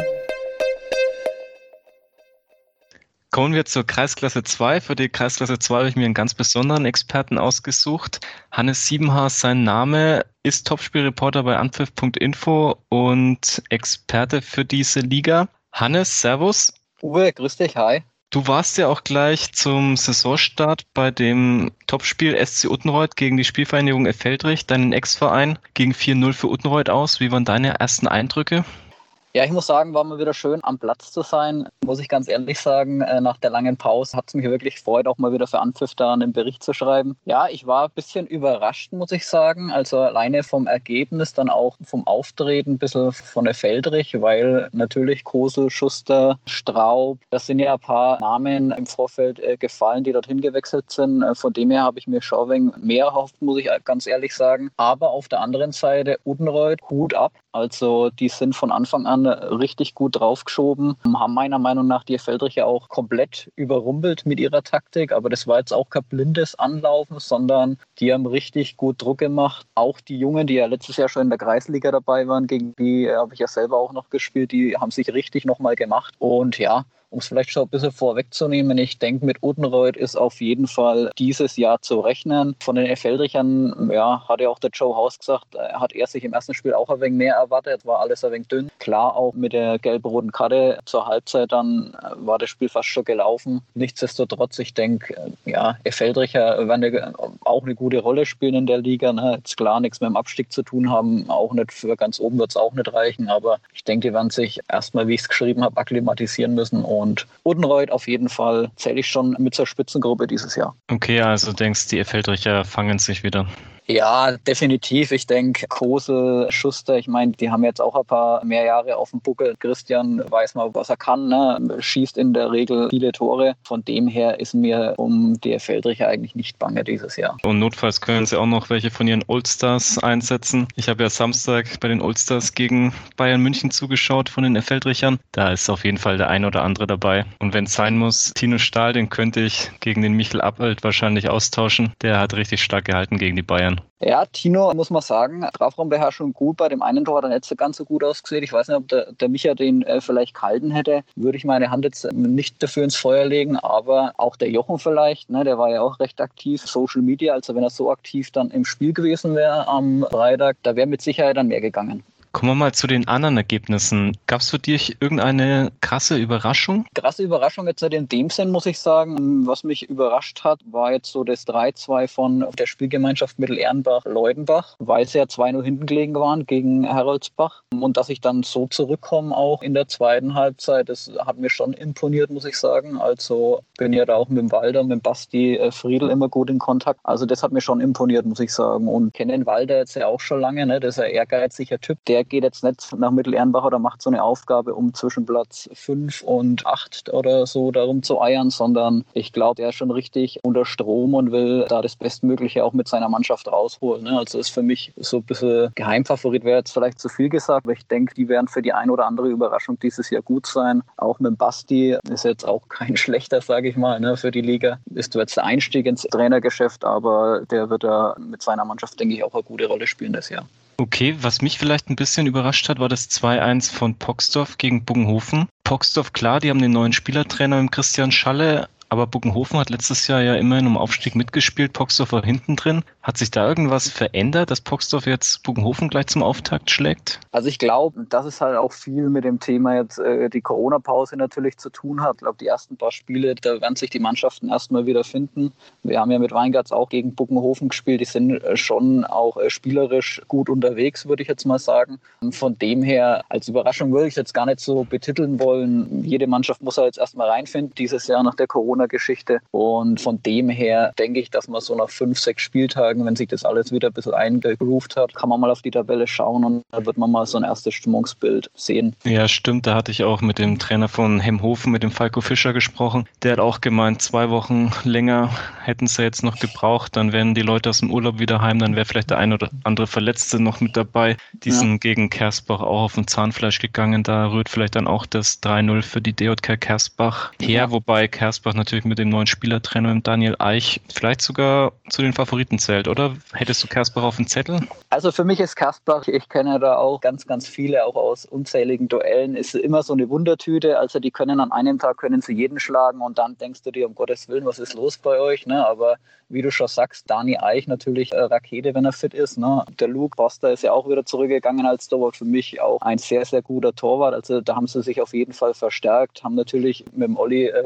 Kommen wir zur Kreisklasse 2. Für die Kreisklasse 2 habe ich mir einen ganz besonderen Experten ausgesucht. Hannes Siebenhaar, sein Name, ist Topspielreporter bei anpfiff.info und Experte für diese Liga. Hannes, Servus. Uwe, grüß dich, hi. Du warst ja auch gleich zum Saisonstart bei dem Topspiel SC Uttenreuth gegen die Spielvereinigung Effeldrich, deinen Ex-Verein, gegen 4-0 für Uttenreuth aus. Wie waren deine ersten Eindrücke? Ja, ich muss sagen, war mal wieder schön am Platz zu sein. Muss ich ganz ehrlich sagen, äh, nach der langen Pause hat es mich wirklich gefreut, auch mal wieder für Anpfiff da einen Bericht zu schreiben. Ja, ich war ein bisschen überrascht, muss ich sagen. Also alleine vom Ergebnis, dann auch vom Auftreten ein bisschen von der Feldrich, weil natürlich Kosel, Schuster, Straub, das sind ja ein paar Namen im Vorfeld äh, gefallen, die dorthin gewechselt sind. Äh, von dem her habe ich mir schon ein mehr erhofft, muss ich ganz ehrlich sagen. Aber auf der anderen Seite, Udenreuth, Hut ab. Also die sind von Anfang an richtig gut draufgeschoben, haben meiner Meinung nach die Feldriche auch komplett überrumpelt mit ihrer Taktik, aber das war jetzt auch kein blindes Anlaufen, sondern die haben richtig gut Druck gemacht. Auch die Jungen, die ja letztes Jahr schon in der Kreisliga dabei waren, gegen die habe ich ja selber auch noch gespielt, die haben sich richtig nochmal gemacht. Und ja, um es vielleicht schon ein bisschen vorwegzunehmen, ich denke, mit Udenreuth ist auf jeden Fall dieses Jahr zu rechnen. Von den Feldrichern, ja, hat ja auch der Joe Haus gesagt, hat er sich im ersten Spiel auch ein wenig mehr erwartet, war alles ein wenig dünn. Klar, auch mit der gelb-roten Karte zur Halbzeit dann äh, war das Spiel fast schon gelaufen. Nichtsdestotrotz, ich denke, äh, ja, Feldricher werden auch eine gute Rolle spielen in der Liga. Ne? Jetzt klar, nichts mit dem Abstieg zu tun haben, auch nicht für ganz oben wird es auch nicht reichen, aber ich denke, die werden sich erstmal, wie ich es geschrieben habe, akklimatisieren müssen Odenreuth auf jeden Fall zähle ich schon mit zur Spitzengruppe dieses Jahr. Okay, also denkst die Feldricher fangen sich wieder? Ja, definitiv. Ich denke, Kosel, Schuster, ich meine, die haben jetzt auch ein paar mehr Jahre auf dem Buckel. Christian weiß mal, was er kann, ne? schießt in der Regel viele Tore. Von dem her ist mir um die Feldricher eigentlich nicht bange dieses Jahr. Und notfalls können sie auch noch welche von ihren Oldstars einsetzen. Ich habe ja Samstag bei den Oldstars gegen Bayern München zugeschaut von den Feldrichern. Da ist auf jeden Fall der ein oder andere dabei. Und wenn es sein muss, Tino Stahl, den könnte ich gegen den Michel Appelt wahrscheinlich austauschen. Der hat richtig stark gehalten gegen die Bayern. Ja, Tino, muss man sagen, Strafraumbeherrschung gut. Bei dem einen Tor hat er nicht so ganz so gut ausgesehen. Ich weiß nicht, ob der, der Micha den äh, vielleicht gehalten hätte. Würde ich meine Hand jetzt nicht dafür ins Feuer legen. Aber auch der Jochen vielleicht, ne, der war ja auch recht aktiv. Social Media, also wenn er so aktiv dann im Spiel gewesen wäre am Freitag, da wäre mit Sicherheit dann mehr gegangen. Kommen wir mal zu den anderen Ergebnissen. Gab es für dich irgendeine krasse Überraschung? Krasse Überraschung jetzt in dem Sinn, muss ich sagen. Was mich überrascht hat, war jetzt so das 3-2 von der Spielgemeinschaft Mittel-Ehrenbach-Leudenbach, weil sie ja 2-0 hinten gelegen waren gegen Heroldsbach. Und dass ich dann so zurückkomme, auch in der zweiten Halbzeit, das hat mir schon imponiert, muss ich sagen. Also bin ja da auch mit dem Walder, mit dem Basti äh, Friedel immer gut in Kontakt. Also das hat mir schon imponiert, muss ich sagen. Und kenne den Walder jetzt ja auch schon lange, ne? das ist ein ehrgeiziger Typ. Der geht jetzt nicht nach Mittelernbach oder macht so eine Aufgabe, um zwischen Platz 5 und 8 oder so darum zu eiern, sondern ich glaube, der ist schon richtig unter Strom und will da das Bestmögliche auch mit seiner Mannschaft rausholen. Ne? Also ist für mich so ein bisschen Geheimfavorit, wäre jetzt vielleicht zu viel gesagt, aber ich denke, die werden für die ein oder andere Überraschung dieses Jahr gut sein. Auch mit Basti ist jetzt auch kein schlechter, sage ich mal, ne, für die Liga. Ist jetzt der Einstieg ins Trainergeschäft, aber der wird da mit seiner Mannschaft, denke ich, auch eine gute Rolle spielen das Jahr. Okay, was mich vielleicht ein bisschen überrascht hat, war das 2-1 von Poxdorf gegen Buggenhofen. Poxdorf, klar, die haben den neuen Spielertrainer mit Christian Schalle, aber Buckenhofen hat letztes Jahr ja immerhin um Aufstieg mitgespielt. Poxdorf war hinten drin. Hat sich da irgendwas verändert, dass Poxdorf jetzt Buckenhofen gleich zum Auftakt schlägt? Also ich glaube, dass es halt auch viel mit dem Thema jetzt äh, die Corona-Pause natürlich zu tun hat. Ich glaube, die ersten paar Spiele, da werden sich die Mannschaften erstmal wieder finden. Wir haben ja mit Weingarts auch gegen Buckenhofen gespielt. Die sind äh, schon auch äh, spielerisch gut unterwegs, würde ich jetzt mal sagen. Von dem her, als Überraschung würde ich jetzt gar nicht so betiteln wollen. Jede Mannschaft muss ja jetzt erstmal reinfinden, dieses Jahr nach der Corona Corona-Geschichte. Und von dem her denke ich, dass man so nach fünf, sechs Spieltagen, wenn sich das alles wieder ein bisschen eingegroovt hat, kann man mal auf die Tabelle schauen und da wird man mal so ein erstes Stimmungsbild sehen. Ja, stimmt. Da hatte ich auch mit dem Trainer von Hemhofen, mit dem Falco Fischer gesprochen. Der hat auch gemeint, zwei Wochen länger hätten sie jetzt noch gebraucht. Dann wären die Leute aus dem Urlaub wieder heim. Dann wäre vielleicht der ein oder andere Verletzte noch mit dabei. Die sind ja. gegen Kersbach auch auf dem Zahnfleisch gegangen. Da rührt vielleicht dann auch das 3-0 für die DJK Kersbach her, ja. wobei Kersbach natürlich natürlich mit dem neuen Spielertrainer Daniel Eich vielleicht sogar zu den Favoriten zählt, oder? Hättest du Kasper auf dem Zettel? Also für mich ist Kasper, ich kenne da auch ganz, ganz viele, auch aus unzähligen Duellen, ist immer so eine Wundertüte. Also die können an einem Tag können sie jeden schlagen und dann denkst du dir, um Gottes Willen, was ist los bei euch? Ne? Aber wie du schon sagst, Dani Eich natürlich äh, Rakete, wenn er fit ist. Ne? Der Luke Foster ist ja auch wieder zurückgegangen als Torwart. Für mich auch ein sehr, sehr guter Torwart. Also da haben sie sich auf jeden Fall verstärkt, haben natürlich mit dem Olli äh,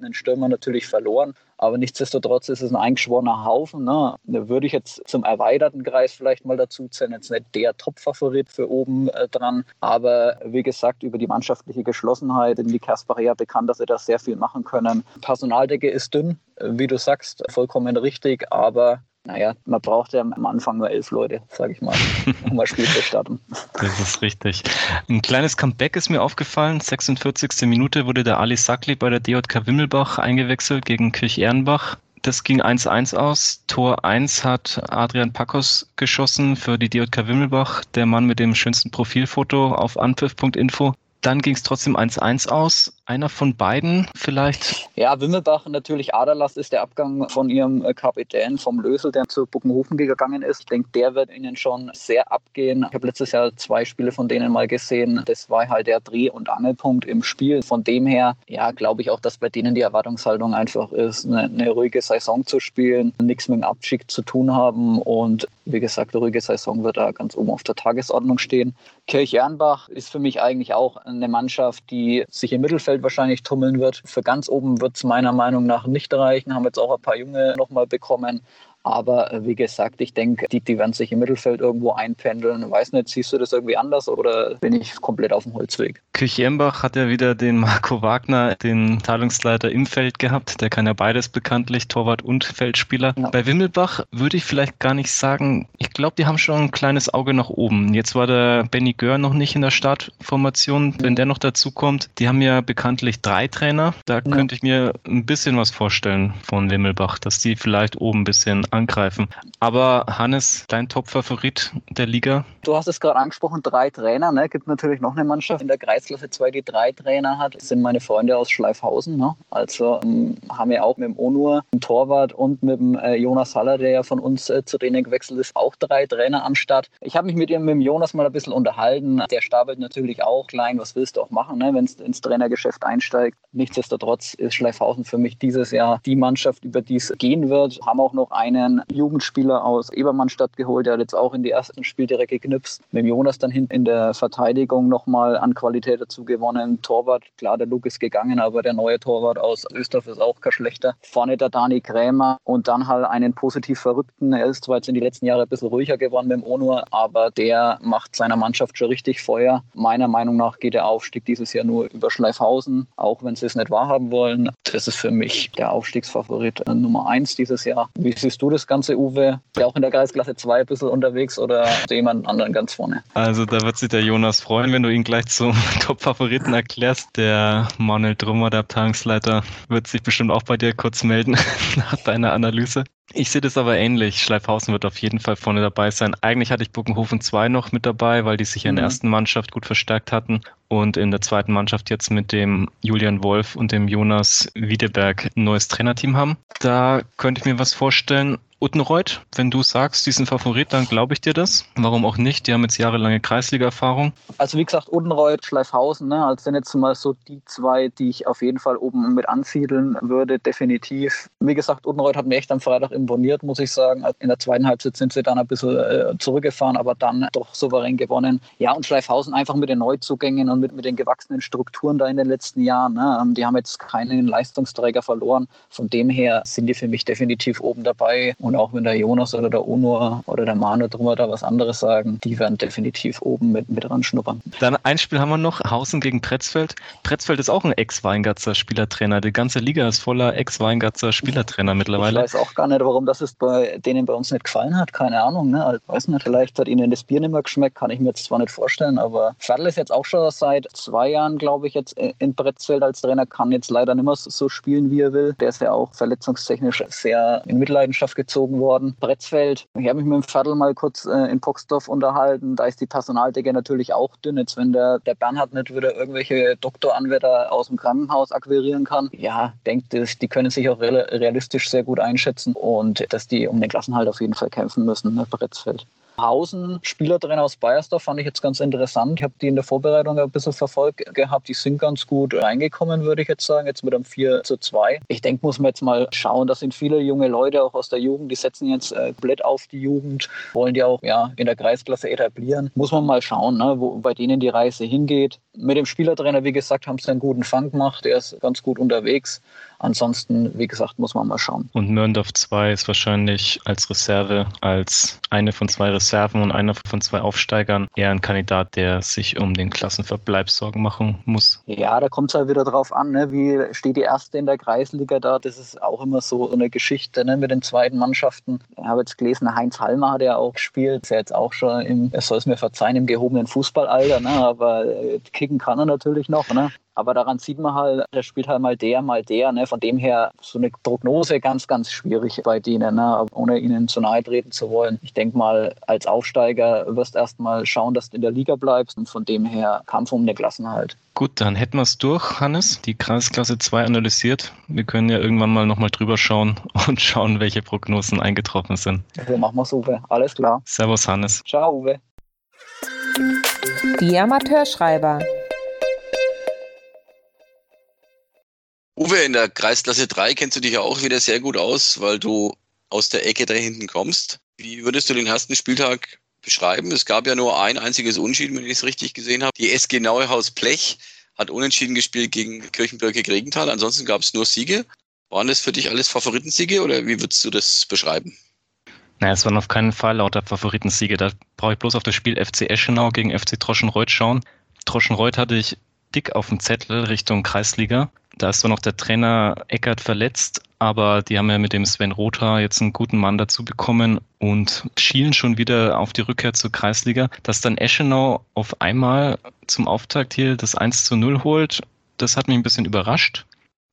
einen Stürmer natürlich verloren. Aber nichtsdestotrotz ist es ein eingeschworener Haufen. Ne? Da würde ich jetzt zum erweiterten Kreis vielleicht mal dazu zählen. Jetzt nicht der Top-Favorit für oben äh, dran. Aber wie gesagt, über die mannschaftliche Geschlossenheit in die Kasper ja bekannt, dass sie da sehr viel machen können. Personaldecke ist dünn, wie du sagst, vollkommen richtig. Aber naja, man braucht ja am Anfang nur elf Leute, sage ich mal, um mal Spiel zu starten. Das ist richtig. Ein kleines Comeback ist mir aufgefallen. 46. Minute wurde der Ali Sakli bei der DJK Wimmelbach eingewechselt gegen Kirch-Ehrenbach. Das ging 1-1 aus. Tor 1 hat Adrian Pakos geschossen für die DJK Wimmelbach, der Mann mit dem schönsten Profilfoto auf anpfiff.info. Dann ging es trotzdem 1-1 aus. Einer von beiden vielleicht? Ja, Wimmelbach natürlich Aderlass ist der Abgang von ihrem äh, Kapitän vom Lösel, der zu Buckenhofen gegangen ist. Ich denke, der wird ihnen schon sehr abgehen. Ich habe letztes Jahr zwei Spiele von denen mal gesehen. Das war halt der Dreh- und Angelpunkt im Spiel. Von dem her, ja, glaube ich auch, dass bei denen die Erwartungshaltung einfach ist, eine, eine ruhige Saison zu spielen, nichts mit dem Abschied zu tun haben und wie gesagt, eine ruhige Saison wird da ganz oben auf der Tagesordnung stehen. Kirch-Ernbach ist für mich eigentlich auch eine Mannschaft, die sich im Mittelfeld wahrscheinlich tummeln wird. Für ganz oben wird es meiner Meinung nach nicht reichen. Haben jetzt auch ein paar Junge nochmal bekommen. Aber äh, wie gesagt, ich denke, die, die werden sich im Mittelfeld irgendwo einpendeln. Weiß nicht, siehst du das irgendwie anders oder bin ich komplett auf dem Holzweg? Küche-Embach hat ja wieder den Marco Wagner, den Teilungsleiter im Feld gehabt. Der kann ja beides bekanntlich, Torwart und Feldspieler. Ja. Bei Wimmelbach würde ich vielleicht gar nicht sagen, ich glaube, die haben schon ein kleines Auge nach oben. Jetzt war der Benny Gör noch nicht in der Startformation. Wenn der noch dazu kommt, die haben ja bekanntlich drei Trainer. Da ja. könnte ich mir ein bisschen was vorstellen von Wimmelbach, dass die vielleicht oben ein bisschen angreifen. Aber Hannes, dein Top-Favorit der Liga? Du hast es gerade angesprochen, drei Trainer. Ne? Gibt natürlich noch eine Mannschaft in der Kreisklasse 2, die drei Trainer hat. Das sind meine Freunde aus Schleifhausen. Ne? Also ähm, haben wir auch mit dem Onur, dem Torwart und mit dem äh, Jonas Haller, der ja von uns äh, zu denen gewechselt ist, auch drei Trainer am Start. Ich habe mich mit, ihm, mit dem Jonas mal ein bisschen unterhalten. Der stapelt natürlich auch klein. Was willst du auch machen, ne? wenn es ins Trainergeschäft einsteigt? Nichtsdestotrotz ist Schleifhausen für mich dieses Jahr die Mannschaft, über die es gehen wird. Haben auch noch eine einen Jugendspieler aus Ebermannstadt geholt, der hat jetzt auch in die ersten Spiel direkt geknipst. Mit Jonas dann hinten in der Verteidigung nochmal an Qualität dazu gewonnen. Torwart, klar, der Luke ist gegangen, aber der neue Torwart aus Österreich ist auch kein schlechter. Vorne der Dani Krämer und dann halt einen positiv Verrückten. Er ist zwar jetzt in die letzten Jahre ein bisschen ruhiger geworden mit dem Onur, aber der macht seiner Mannschaft schon richtig Feuer. Meiner Meinung nach geht der Aufstieg dieses Jahr nur über Schleifhausen, auch wenn sie es nicht wahrhaben wollen. Das ist für mich der Aufstiegsfavorit äh, Nummer eins dieses Jahr. Wie siehst du das Ganze, Uwe? Ja auch in der Kreisklasse 2 ein bisschen unterwegs oder jemand anderen ganz vorne? Also da wird sich der Jonas freuen, wenn du ihn gleich zum Top-Favoriten erklärst. Der Manuel Drummer, der Abteilungsleiter, wird sich bestimmt auch bei dir kurz melden nach deiner Analyse. Ich sehe das aber ähnlich. Schleifhausen wird auf jeden Fall vorne dabei sein. Eigentlich hatte ich Buckenhofen 2 noch mit dabei, weil die sich ja in der mhm. ersten Mannschaft gut verstärkt hatten und in der zweiten Mannschaft jetzt mit dem Julian Wolf und dem Jonas Wiedeberg ein neues Trainerteam haben. Da könnte ich mir was vorstellen. Uttenreuth, wenn du sagst, die sind Favorit, dann glaube ich dir das. Warum auch nicht? Die haben jetzt jahrelange Kreisliga-Erfahrung. Also wie gesagt, Uttenreuth, Schleifhausen, ne? also sind jetzt mal so die zwei, die ich auf jeden Fall oben mit ansiedeln würde, definitiv. Wie gesagt, Uttenreuth hat mir echt am Freitag imponiert, muss ich sagen. In der zweiten Halbzeit sind sie dann ein bisschen äh, zurückgefahren, aber dann doch souverän gewonnen. Ja, und Schleifhausen einfach mit den Neuzugängen und mit, mit den gewachsenen Strukturen da in den letzten Jahren. Ne? Ähm, die haben jetzt keinen Leistungsträger verloren. Von dem her sind die für mich definitiv oben dabei. Und auch wenn der Jonas oder der Onur oder der Manu drüber da was anderes sagen, die werden definitiv oben mit, mit dran schnuppern. Dann ein Spiel haben wir noch, Hausen gegen Pretzfeld. Pretzfeld ist auch ein Ex-Weingatzer Spielertrainer. Die ganze Liga ist voller Ex-Weingatzer Spielertrainer mittlerweile. Ich weiß auch gar nicht, warum das ist bei denen bei uns nicht gefallen hat. Keine Ahnung. Ne? Also, weiß nicht, vielleicht hat ihnen das Bier nicht mehr geschmeckt, kann ich mir jetzt zwar nicht vorstellen, aber Ferdl ist jetzt auch schon seit zwei Jahren, glaube ich, jetzt in Pretzfeld als Trainer, kann jetzt leider nicht mehr so spielen, wie er will. Der ist ja auch verletzungstechnisch sehr in Mitleidenschaft gezogen gezogen worden. Bretzfeld, ich habe mich mit dem Viertel mal kurz äh, in Poxdorf unterhalten. Da ist die Personaldecke natürlich auch dünn. Jetzt, wenn der, der Bernhard nicht wieder irgendwelche Doktoranwärter aus dem Krankenhaus akquirieren kann, ja, denkt, die können sich auch realistisch sehr gut einschätzen und dass die um den Klassenhalt auf jeden Fall kämpfen müssen, ne, Bretzfeld. Hausen, Spielertrainer aus Bayersdorf, fand ich jetzt ganz interessant. Ich habe die in der Vorbereitung ein bisschen verfolgt gehabt. Die sind ganz gut reingekommen, würde ich jetzt sagen, jetzt mit einem 4 zu 2. Ich denke, muss man jetzt mal schauen. Da sind viele junge Leute auch aus der Jugend, die setzen jetzt äh, komplett auf die Jugend, wollen die auch ja, in der Kreisklasse etablieren. Muss man mal schauen, ne, wo bei denen die Reise hingeht. Mit dem Spielertrainer, wie gesagt, haben sie einen guten Fang gemacht. Er ist ganz gut unterwegs. Ansonsten, wie gesagt, muss man mal schauen. Und Mörndorf 2 ist wahrscheinlich als Reserve, als eine von zwei Reserven und einer von zwei Aufsteigern eher ein Kandidat, der sich um den Klassenverbleib Sorgen machen muss. Ja, da kommt es halt wieder drauf an, ne? wie steht die erste in der Kreisliga da. Das ist auch immer so eine Geschichte ne? mit den zweiten Mannschaften. Ich habe jetzt gelesen, Heinz Halmer hat ja auch gespielt. Ist ja jetzt auch schon im, er soll es mir verzeihen, im gehobenen Fußballalter, ne? aber äh, kicken kann er natürlich noch. Ne? Aber daran sieht man halt, da spielt halt mal der, mal der. Ne? Von dem her so eine Prognose ganz, ganz schwierig bei denen, ne? ohne ihnen zu nahe treten zu wollen. Ich denke mal, als Aufsteiger wirst du erst mal schauen, dass du in der Liga bleibst. Und von dem her Kampf um den Klassenhalt. Gut, dann hätten wir es durch, Hannes. Die Kreisklasse 2 analysiert. Wir können ja irgendwann mal nochmal drüber schauen und schauen, welche Prognosen eingetroffen sind. So machen wir es, Uwe. Alles klar. Servus, Hannes. Ciao, Uwe. Die Amateurschreiber. Uwe, in der Kreisklasse 3 kennst du dich ja auch wieder sehr gut aus, weil du aus der Ecke da hinten kommst. Wie würdest du den ersten Spieltag beschreiben? Es gab ja nur ein einziges Unschieden, wenn ich es richtig gesehen habe. Die SG Neuhaus Blech hat unentschieden gespielt gegen Kirchenbirke Gregenthal. Ansonsten gab es nur Siege. Waren das für dich alles Favoritensiege oder wie würdest du das beschreiben? Naja, es waren auf keinen Fall lauter Favoritensiege. Da brauche ich bloß auf das Spiel FC Eschenau gegen FC Troschenreuth schauen. Troschenreuth hatte ich dick auf dem Zettel Richtung Kreisliga. Da ist zwar noch der Trainer Eckert verletzt, aber die haben ja mit dem Sven Rotha jetzt einen guten Mann dazu bekommen und schielen schon wieder auf die Rückkehr zur Kreisliga. Dass dann Eschenau auf einmal zum Auftakt hier das 1 zu 0 holt, das hat mich ein bisschen überrascht.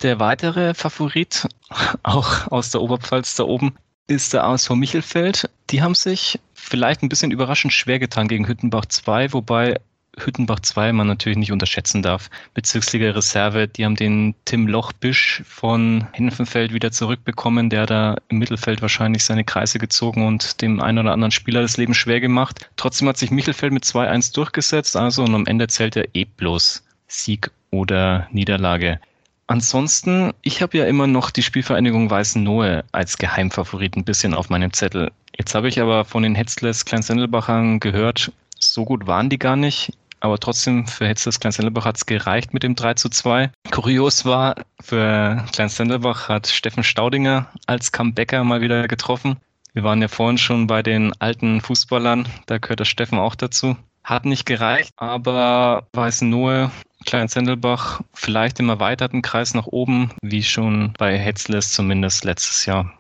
Der weitere Favorit, auch aus der Oberpfalz da oben, ist der ASV Michelfeld. Die haben sich vielleicht ein bisschen überraschend schwer getan gegen Hüttenbach 2, wobei Hüttenbach 2 man natürlich nicht unterschätzen darf. Bezirksliga Reserve, die haben den Tim Lochbisch von Hinfenfeld wieder zurückbekommen, der da im Mittelfeld wahrscheinlich seine Kreise gezogen und dem einen oder anderen Spieler das Leben schwer gemacht. Trotzdem hat sich Michelfeld mit 2-1 durchgesetzt, also und am Ende zählt er eh bloß Sieg oder Niederlage. Ansonsten, ich habe ja immer noch die Spielvereinigung Weißen-Nohe als Geheimfavorit ein bisschen auf meinem Zettel. Jetzt habe ich aber von den Hetzles Kleinsendelbachern gehört, so gut waren die gar nicht. Aber trotzdem, für Hetzles Kleinsendelbach hat es gereicht mit dem 3 zu 2. Kurios war, für Kleinsendelbach hat Steffen Staudinger als Comebacker mal wieder getroffen. Wir waren ja vorhin schon bei den alten Fußballern, da gehört der Steffen auch dazu. Hat nicht gereicht, aber Weißenlohe, Kleinsendelbach vielleicht im erweiterten Kreis nach oben, wie schon bei Hetzles zumindest letztes Jahr.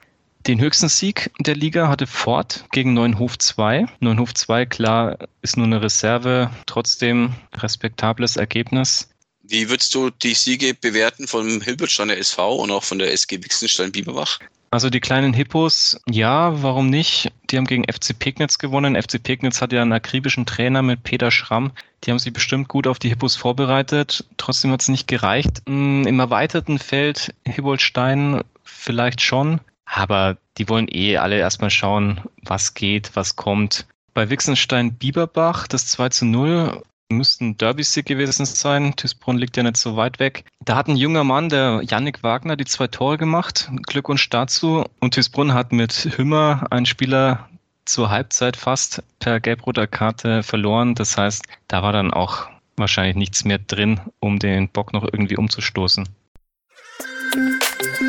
Den höchsten Sieg der Liga hatte Ford gegen Neuenhof 2. Neuenhof 2, klar, ist nur eine Reserve, trotzdem respektables Ergebnis. Wie würdest du die Siege bewerten vom Hilbertsteiner SV und auch von der SG Wixenstein-Bieberwach? Also die kleinen Hippos, ja, warum nicht? Die haben gegen FC Pegnitz gewonnen. FC Pegnitz hat ja einen akribischen Trainer mit Peter Schramm. Die haben sich bestimmt gut auf die Hippos vorbereitet. Trotzdem hat es nicht gereicht. Im erweiterten Feld Hibbolstein vielleicht schon. Aber die wollen eh alle erstmal schauen, was geht, was kommt. Bei Wixenstein Bieberbach, das 2 zu 0, müsste ein Derby-Sieg gewesen sein. Tüßbrunn liegt ja nicht so weit weg. Da hat ein junger Mann, der Yannick Wagner, die zwei Tore gemacht. Glückwunsch dazu. Und Tüßbrunn hat mit Hümmer einen Spieler zur Halbzeit fast per gelb-roter Karte verloren. Das heißt, da war dann auch wahrscheinlich nichts mehr drin, um den Bock noch irgendwie umzustoßen.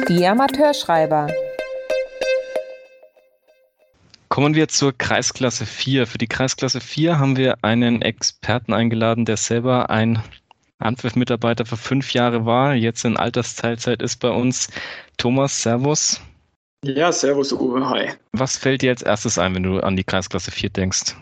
Die Amateurschreiber. Kommen wir zur Kreisklasse 4. Für die Kreisklasse 4 haben wir einen Experten eingeladen, der selber ein Anpfiff-Mitarbeiter für fünf Jahre war, jetzt in Altersteilzeit ist bei uns. Thomas, Servus. Ja, Servus, Uwe, hi. Was fällt dir als erstes ein, wenn du an die Kreisklasse 4 denkst?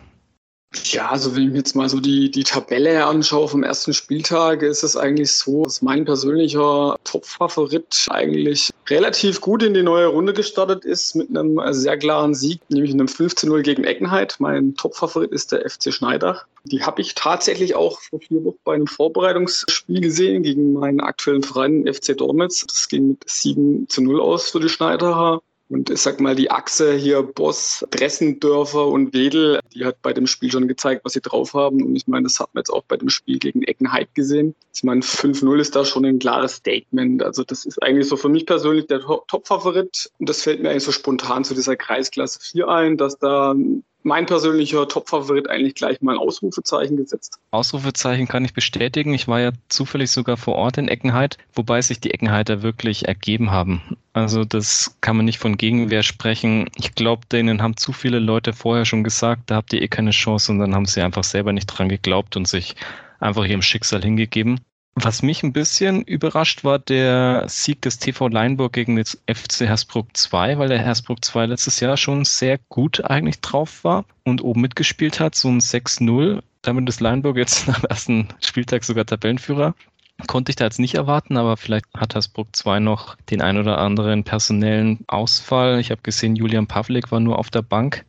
Ja, also wenn ich mir jetzt mal so die, die Tabelle anschaue vom ersten Spieltag, ist es eigentlich so, dass mein persönlicher Top-Favorit eigentlich relativ gut in die neue Runde gestartet ist mit einem sehr klaren Sieg, nämlich einem 15-0 gegen Eckenheit. Mein Top-Favorit ist der FC Schneider. Die habe ich tatsächlich auch vor vier Wochen bei einem Vorbereitungsspiel gesehen gegen meinen aktuellen Verein FC Dormitz. Das ging mit 7 zu 0 aus für die Schneiderer. Und ich sag mal, die Achse hier Boss, Dressendörfer und Wedel, die hat bei dem Spiel schon gezeigt, was sie drauf haben. Und ich meine, das hat man jetzt auch bei dem Spiel gegen Eckenheit gesehen. Ich meine, 5-0 ist da schon ein klares Statement. Also das ist eigentlich so für mich persönlich der Top-Favorit. Und das fällt mir eigentlich so spontan zu dieser Kreisklasse 4 ein, dass da mein persönlicher Top-Favorit eigentlich gleich mal ein Ausrufezeichen gesetzt. Ausrufezeichen kann ich bestätigen. Ich war ja zufällig sogar vor Ort in Eckenheit, wobei sich die Eckenheiter wirklich ergeben haben. Also das kann man nicht von Gegenwehr sprechen. Ich glaube, denen haben zu viele Leute vorher schon gesagt, da habt ihr eh keine Chance und dann haben sie einfach selber nicht dran geglaubt und sich einfach ihrem Schicksal hingegeben. Was mich ein bisschen überrascht war der Sieg des TV Leinburg gegen den FC Hersbruck 2, weil der Hersbruck 2 letztes Jahr schon sehr gut eigentlich drauf war und oben mitgespielt hat, so ein 6-0. Damit ist Leinburg jetzt am ersten Spieltag sogar Tabellenführer. Konnte ich da jetzt nicht erwarten, aber vielleicht hat Hersbruck 2 noch den ein oder anderen personellen Ausfall. Ich habe gesehen, Julian Pavlik war nur auf der Bank.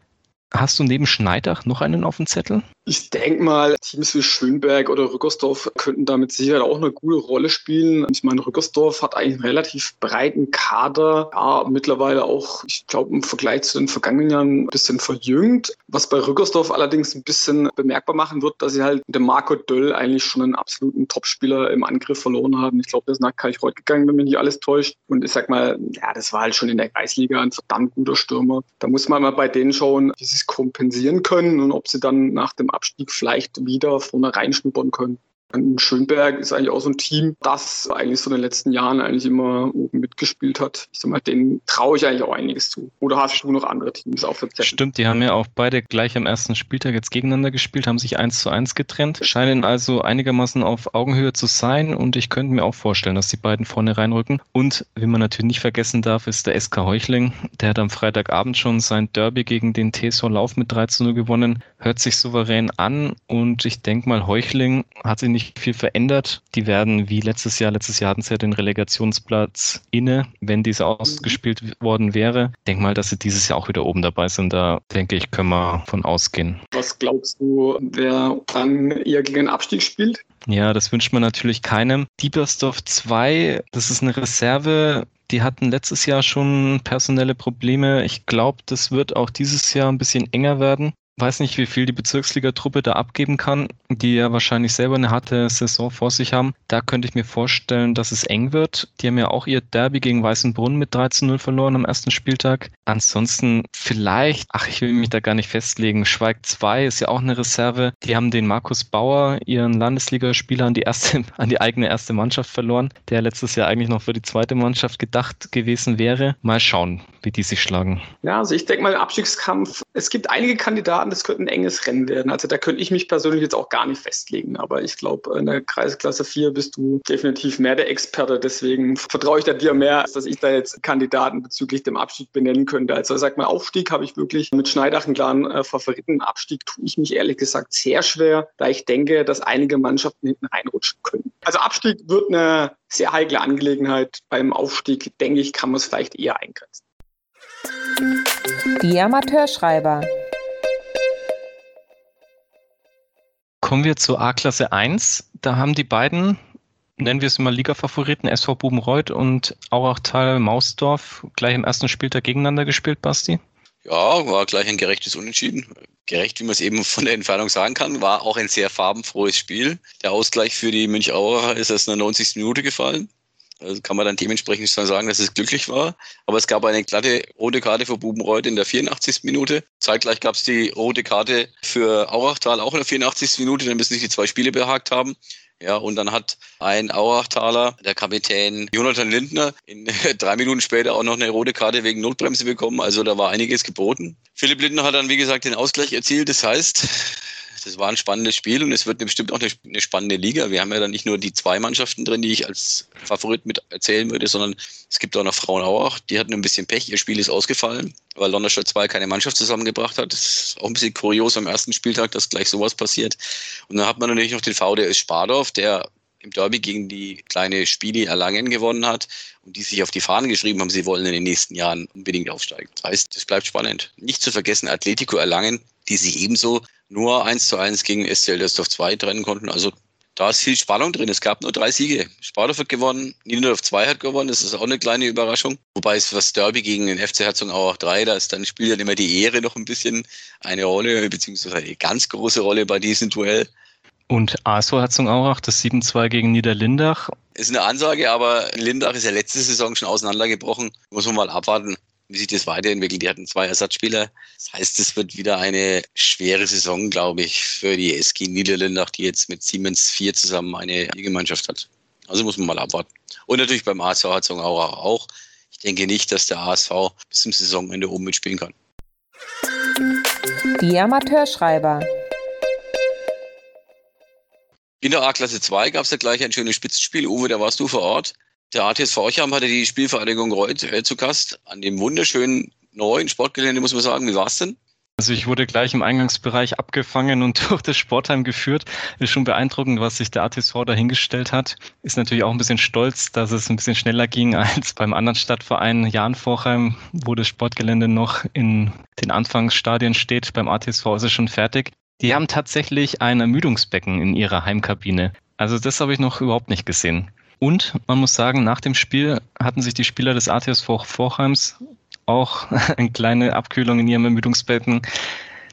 Hast du neben Schneidach noch einen auf dem Zettel? Ich denke mal, Teams wie Schönberg oder Rückersdorf könnten da mit Sicherheit auch eine gute Rolle spielen. Ich meine, Rückersdorf hat eigentlich einen relativ breiten Kader. Ja, mittlerweile auch, ich glaube, im Vergleich zu den vergangenen Jahren ein bisschen verjüngt. Was bei Rückersdorf allerdings ein bisschen bemerkbar machen wird, dass sie halt mit dem Marco Döll eigentlich schon einen absoluten Topspieler im Angriff verloren haben. Ich glaube, der ist nach Kalchreuth gegangen, wenn mich nicht alles täuscht. Und ich sag mal, ja, das war halt schon in der Kreisliga ein verdammt guter Stürmer. Da muss man mal bei denen schauen, wie sie es kompensieren können und ob sie dann nach dem Abstieg vielleicht wieder vorne reinschnuppern können. Schönberg ist eigentlich auch so ein Team, das eigentlich so in den letzten Jahren eigentlich immer oben mitgespielt hat. Ich sag mal, denen traue ich eigentlich auch einiges zu. Oder hast du noch andere Teams auf der Zettel? Stimmt, die haben ja auch beide gleich am ersten Spieltag jetzt gegeneinander gespielt, haben sich eins zu eins getrennt, scheinen also einigermaßen auf Augenhöhe zu sein und ich könnte mir auch vorstellen, dass die beiden vorne reinrücken. Und wie man natürlich nicht vergessen darf, ist der SK Heuchling. Der hat am Freitagabend schon sein Derby gegen den TSV Lauf mit 3 zu 0 gewonnen. Hört sich souverän an und ich denke mal, Heuchling hat sich nicht nicht viel verändert. Die werden wie letztes Jahr, letztes Jahr hatten sie ja den Relegationsplatz inne, wenn dieser ausgespielt worden wäre. Ich denke mal, dass sie dieses Jahr auch wieder oben dabei sind. Da denke ich, können wir von ausgehen. Was glaubst du, wer dann eher gegen den Abstieg spielt? Ja, das wünscht man natürlich keinem. Diebersdorf 2, das ist eine Reserve, die hatten letztes Jahr schon personelle Probleme. Ich glaube, das wird auch dieses Jahr ein bisschen enger werden weiß nicht, wie viel die Bezirksligatruppe da abgeben kann, die ja wahrscheinlich selber eine harte Saison vor sich haben. Da könnte ich mir vorstellen, dass es eng wird. Die haben ja auch ihr Derby gegen Weißenbrunn mit 13-0 verloren am ersten Spieltag. Ansonsten vielleicht, ach, ich will mich da gar nicht festlegen. Schweig 2 ist ja auch eine Reserve. Die haben den Markus Bauer, ihren Landesligaspieler, an die erste, an die eigene erste Mannschaft verloren, der letztes Jahr eigentlich noch für die zweite Mannschaft gedacht gewesen wäre. Mal schauen, wie die sich schlagen. Ja, also ich denke mal, Abstiegskampf. Es gibt einige Kandidaten, das könnte ein enges Rennen werden. Also da könnte ich mich persönlich jetzt auch gar nicht festlegen. Aber ich glaube, in der Kreisklasse 4 bist du definitiv mehr der Experte. Deswegen vertraue ich da dir mehr, dass ich da jetzt Kandidaten bezüglich dem Abstieg benennen könnte. Also sag mal, Aufstieg habe ich wirklich mit Schneidach einen klaren äh, Favoriten. Abstieg tue ich mich ehrlich gesagt sehr schwer, da ich denke, dass einige Mannschaften hinten reinrutschen können. Also Abstieg wird eine sehr heikle Angelegenheit. Beim Aufstieg, denke ich, kann man es vielleicht eher eingrenzen. Die Amateurschreiber. Kommen wir zur A-Klasse 1. Da haben die beiden, nennen wir es mal Liga-Favoriten, SV Bubenreuth und Aurachtal Mausdorf gleich im ersten Spieltag gegeneinander gespielt, Basti? Ja, war gleich ein gerechtes Unentschieden. Gerecht, wie man es eben von der Entfernung sagen kann, war auch ein sehr farbenfrohes Spiel. Der Ausgleich für die Münch-Auracher ist erst in der 90. Minute gefallen. Also kann man dann dementsprechend sagen, dass es glücklich war. Aber es gab eine glatte rote Karte für Bubenreuth in der 84. Minute. Zeitgleich gab es die rote Karte für Aurachtal auch in der 84. Minute. Dann müssen sich die zwei Spiele behagt haben. Ja, und dann hat ein Auerachtaler, der Kapitän Jonathan Lindner, in, drei Minuten später auch noch eine rote Karte wegen Notbremse bekommen. Also da war einiges geboten. Philipp Lindner hat dann, wie gesagt, den Ausgleich erzielt. Das heißt, das war ein spannendes Spiel und es wird bestimmt auch eine, spannende Liga. Wir haben ja dann nicht nur die zwei Mannschaften drin, die ich als Favorit mit erzählen würde, sondern es gibt auch noch Frauen auch. Die hatten ein bisschen Pech. Ihr Spiel ist ausgefallen, weil Londerstadt 2 keine Mannschaft zusammengebracht hat. Das ist auch ein bisschen kurios am ersten Spieltag, dass gleich sowas passiert. Und dann hat man natürlich noch den VDS Spardorf, der im Derby gegen die kleine Spieli Erlangen gewonnen hat und die sich auf die Fahnen geschrieben haben, sie wollen in den nächsten Jahren unbedingt aufsteigen. Das heißt, es bleibt spannend. Nicht zu vergessen, Atletico Erlangen, die sich ebenso nur 1 zu 1 gegen SCL Destorf 2 trennen konnten. Also da ist viel Spannung drin. Es gab nur drei Siege. Sparta hat gewonnen, Niederdorf 2 hat gewonnen. Das ist auch eine kleine Überraschung. Wobei es was Derby gegen den FC Herzogenaurach 3, da ist dann spielt dann immer die Ehre noch ein bisschen eine Rolle, beziehungsweise eine ganz große Rolle bei diesem Duell. Und ASV Herzogenaurach, das 7-2 gegen Niederlindach. Ist eine Ansage, aber Lindach ist ja letzte Saison schon auseinandergebrochen. Muss man mal abwarten wie sich das weiterentwickelt. Die hatten zwei Ersatzspieler. Das heißt, es wird wieder eine schwere Saison, glaube ich, für die SG Niederlindach, die jetzt mit Siemens 4 zusammen eine Ligamannschaft hat. Also muss man mal abwarten. Und natürlich beim ASV Herzogenaurach auch. Ich denke nicht, dass der ASV bis zum Saisonende oben mitspielen kann. Die Amateurschreiber. In der A-Klasse 2 gab es ja gleich ein schönes Spitzenspiel. Uwe, da warst du vor Ort. Der ATSV Ocham hatte die Spielvereinigung Reuth äh, zu Gast an dem wunderschönen neuen Sportgelände, muss man sagen. Wie war es denn? Also ich wurde gleich im Eingangsbereich abgefangen und durch das Sportheim geführt. Ist schon beeindruckend, was sich der ATSV dahingestellt hat. Ist natürlich auch ein bisschen stolz, dass es ein bisschen schneller ging als beim anderen Stadtverein Jan Vorheim, wo das Sportgelände noch in den Anfangsstadien steht. Beim ATSV ist es schon fertig. Die haben tatsächlich ein Ermüdungsbecken in ihrer Heimkabine. Also das habe ich noch überhaupt nicht gesehen. Und man muss sagen, nach dem Spiel hatten sich die Spieler des ATS Vorheims auch eine kleine Abkühlung in ihrem Ermüdungsbetten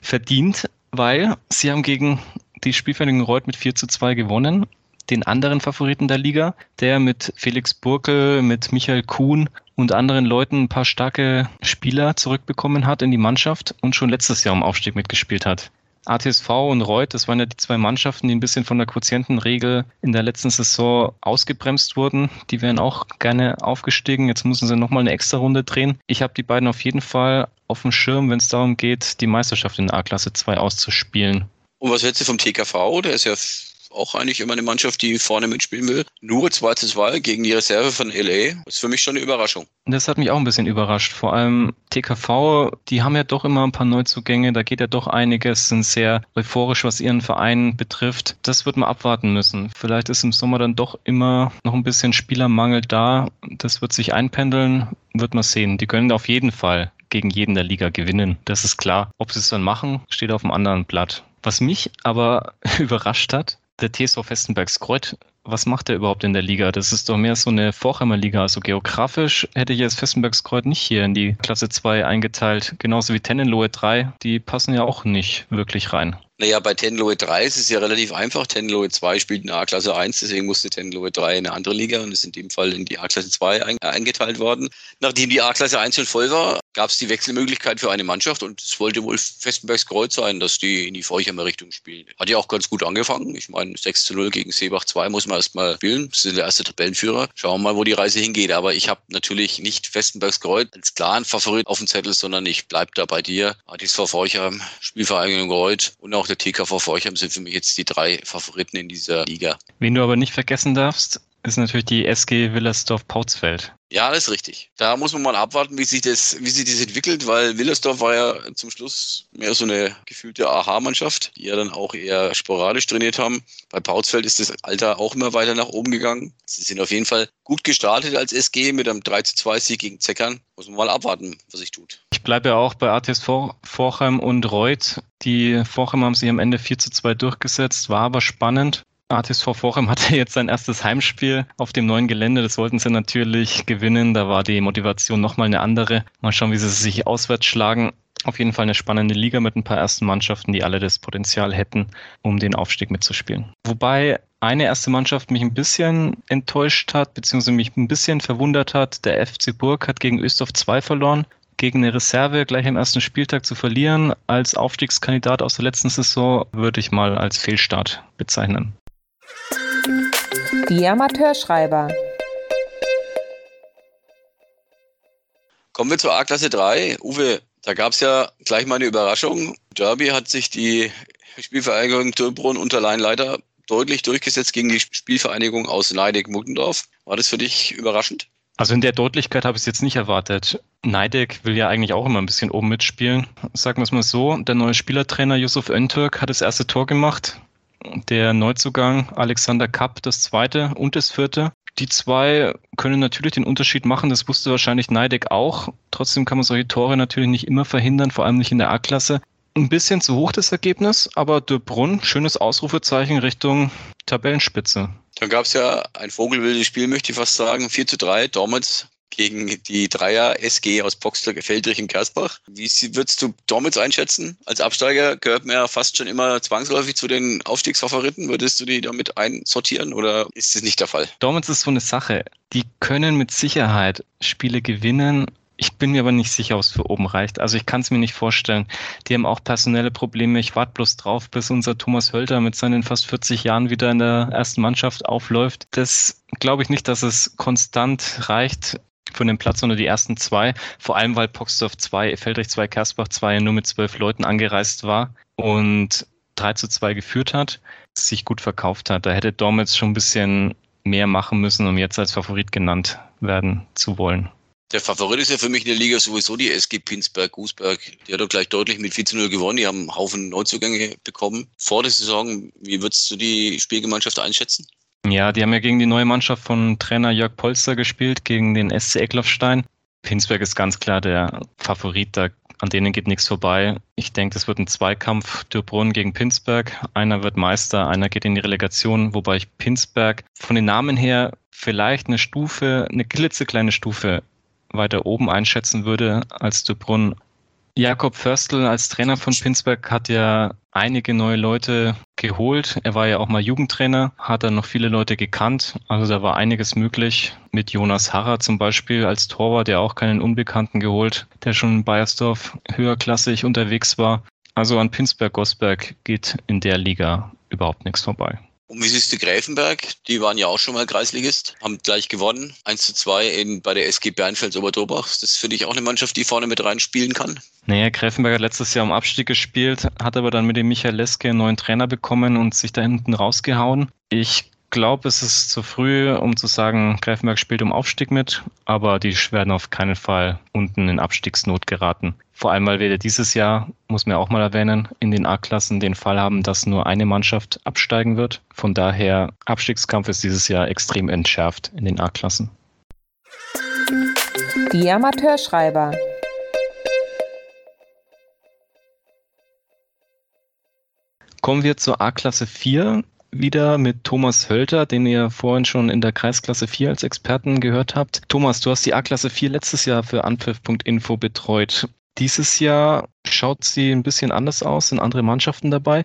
verdient, weil sie haben gegen die Spielvereinigung Reuth mit 4 zu 2 gewonnen. Den anderen Favoriten der Liga, der mit Felix Burkel, mit Michael Kuhn und anderen Leuten ein paar starke Spieler zurückbekommen hat in die Mannschaft und schon letztes Jahr im Aufstieg mitgespielt hat. ATSV und Reuth, das waren ja die zwei Mannschaften, die ein bisschen von der Quotientenregel in der letzten Saison ausgebremst wurden. Die wären auch gerne aufgestiegen. Jetzt müssen sie nochmal eine extra Runde drehen. Ich habe die beiden auf jeden Fall auf dem Schirm, wenn es darum geht, die Meisterschaft in A-Klasse 2 auszuspielen. Und was hältst du vom TKV? Der ist ja auch eigentlich immer eine Mannschaft, die vorne mitspielen will. Nur 2 zu 2 gegen die Reserve von LA. Ist für mich schon eine Überraschung. Das hat mich auch ein bisschen überrascht. Vor allem TKV, die haben ja doch immer ein paar Neuzugänge. Da geht ja doch einiges, sind sehr euphorisch, was ihren Verein betrifft. Das wird man abwarten müssen. Vielleicht ist im Sommer dann doch immer noch ein bisschen Spielermangel da. Das wird sich einpendeln, wird man sehen. Die können auf jeden Fall gegen jeden der Liga gewinnen. Das ist klar. Ob sie es dann machen, steht auf dem anderen Blatt. Was mich aber überrascht hat, der TSV Festenbergs Kreuz, was macht der überhaupt in der Liga? Das ist doch mehr so eine Vorheimer Liga. Also geografisch hätte ich jetzt Festenbergs Kreuz nicht hier in die Klasse 2 eingeteilt. Genauso wie Tennenlohe 3. Die passen ja auch nicht wirklich rein. Naja, bei Tenlohe 3 ist es ja relativ einfach. Tenlohe 2 spielt in A-Klasse 1, deswegen musste Tenlohe 3 in eine andere Liga und ist in dem Fall in die A-Klasse 2 ein, eingeteilt worden. Nachdem die A-Klasse 1 schon voll war, gab es die Wechselmöglichkeit für eine Mannschaft und es wollte wohl Festenbergs Kreuz sein, dass die in die Feuchheimer Richtung spielen. Hat ja auch ganz gut angefangen. Ich meine, 6 zu 0 gegen Seebach 2 muss man erstmal spielen. Das ist der erste Tabellenführer. Schauen wir mal, wo die Reise hingeht. Aber ich habe natürlich nicht Festenbergs Kreuz als klaren Favorit auf dem Zettel, sondern ich bleibe da bei dir. ATSV Feuchheim, Spielvereinigung Kreuz und auch der TKV Forchheim sind für mich jetzt die drei Favoriten in dieser Liga. Wen du aber nicht vergessen darfst, ist natürlich die SG Willersdorf-Pautzfeld. Ja, das ist richtig. Da muss man mal abwarten, wie sich das, wie sich das entwickelt, weil Willersdorf war ja zum Schluss mehr so eine gefühlte Aha-Mannschaft, die ja dann auch eher sporadisch trainiert haben. Bei Pautzfeld ist das Alter auch immer weiter nach oben gegangen. Sie sind auf jeden Fall gut gestartet als SG mit einem 3 zu 2 Sieg gegen Zeckern. Muss man mal abwarten, was sich tut. Ich bleibe ja auch bei ATSV Vorheim und Reuth. Die Vorheim haben sich am Ende 4 zu 2 durchgesetzt, war aber spannend. ATSV Vorheim hatte jetzt sein erstes Heimspiel auf dem neuen Gelände. Das wollten sie natürlich gewinnen. Da war die Motivation nochmal eine andere. Mal schauen, wie sie sich auswärts schlagen. Auf jeden Fall eine spannende Liga mit ein paar ersten Mannschaften, die alle das Potenzial hätten, um den Aufstieg mitzuspielen. Wobei eine erste Mannschaft mich ein bisschen enttäuscht hat, beziehungsweise mich ein bisschen verwundert hat. Der FC Burg hat gegen Östorf 2 verloren gegen eine Reserve gleich am ersten Spieltag zu verlieren als Aufstiegskandidat aus der letzten Saison würde ich mal als Fehlstart bezeichnen. Die Amateurschreiber. Kommen wir zur A-Klasse 3. Uwe, da gab es ja gleich mal eine Überraschung. Derby hat sich die Spielvereinigung Türbrunn unter Leinleiter deutlich durchgesetzt gegen die Spielvereinigung aus Neidig-Muttendorf. War das für dich überraschend? Also in der Deutlichkeit habe ich es jetzt nicht erwartet. Neidig will ja eigentlich auch immer ein bisschen oben mitspielen. Sagen wir es mal so, der neue Spielertrainer Yusuf Öntürk hat das erste Tor gemacht der Neuzugang Alexander Kapp das zweite und das vierte. Die zwei können natürlich den Unterschied machen, das wusste wahrscheinlich Neideck auch. Trotzdem kann man solche Tore natürlich nicht immer verhindern, vor allem nicht in der A-Klasse. Ein bisschen zu hoch das Ergebnis, aber De Brunn, schönes Ausrufezeichen Richtung Tabellenspitze. Dann gab es ja ein vogelwildes Spiel, möchte ich fast sagen. 4 zu 3, Dortmund gegen die Dreier SG aus Boxler, Feldrich und Kersbach. Wie würdest du Dortmund einschätzen? Als Absteiger gehört man ja fast schon immer zwangsläufig zu den Aufstiegsfavoriten. Würdest du die damit einsortieren oder ist das nicht der Fall? Dortmund ist so eine Sache. Die können mit Sicherheit Spiele gewinnen, ich bin mir aber nicht sicher, ob es für oben reicht. Also ich kann es mir nicht vorstellen. Die haben auch personelle Probleme. Ich warte bloß drauf, bis unser Thomas Hölter mit seinen fast 40 Jahren wieder in der ersten Mannschaft aufläuft. Das glaube ich nicht, dass es konstant reicht von dem Platz unter die ersten zwei. Vor allem, weil Poxdorf 2, Feldrich 2, Kersbach 2 nur mit zwölf Leuten angereist war und 3 zu 2 geführt hat, sich gut verkauft hat. Da hätte Dormitz schon ein bisschen mehr machen müssen, um jetzt als Favorit genannt werden zu wollen. Der Favorit ist ja für mich in der Liga sowieso die SG Pinsberg, Gußberg. Die hat doch gleich deutlich mit 4 zu 0 gewonnen. Die haben einen Haufen Neuzugänge bekommen. Vor der Saison, wie würdest du die Spielgemeinschaft einschätzen? Ja, die haben ja gegen die neue Mannschaft von Trainer Jörg Polster gespielt, gegen den SC Eckloffstein. Pinsberg ist ganz klar der Favorit, da, an denen geht nichts vorbei. Ich denke, es wird ein Zweikampf Dürbrunn gegen Pinsberg. Einer wird Meister, einer geht in die Relegation, wobei ich Pinsberg von den Namen her vielleicht eine Stufe, eine klitzekleine Stufe weiter oben einschätzen würde als Dubrunn. Jakob Förstl als Trainer von Pinsberg hat ja einige neue Leute geholt. Er war ja auch mal Jugendtrainer, hat dann noch viele Leute gekannt. Also da war einiges möglich. Mit Jonas Harrer zum Beispiel als Torwart, der auch keinen Unbekannten geholt, der schon in Bayersdorf höherklassig unterwegs war. Also an Pinsberg-Gosberg geht in der Liga überhaupt nichts vorbei. Und wie siehst du Gräfenberg? Die waren ja auch schon mal Kreisligist, haben gleich gewonnen. 1 zu 2 in, bei der SG Bernfels Oberdobach. Das ist für dich auch eine Mannschaft, die vorne mit reinspielen kann? Naja, Gräfenberg hat letztes Jahr um Abstieg gespielt, hat aber dann mit dem Michael Leske einen neuen Trainer bekommen und sich da hinten rausgehauen. Ich glaube, es ist zu früh, um zu sagen, Greifenberg spielt um Aufstieg mit, aber die werden auf keinen Fall unten in Abstiegsnot geraten. Vor allem, weil wir dieses Jahr, muss man auch mal erwähnen, in den A-Klassen den Fall haben, dass nur eine Mannschaft absteigen wird. Von daher, Abstiegskampf ist dieses Jahr extrem entschärft in den A-Klassen. Die Amateurschreiber. Kommen wir zur A-Klasse 4 wieder mit Thomas Hölter, den ihr vorhin schon in der Kreisklasse 4 als Experten gehört habt. Thomas, du hast die A-Klasse 4 letztes Jahr für Anpfiff.info betreut. Dieses Jahr schaut sie ein bisschen anders aus, sind andere Mannschaften dabei.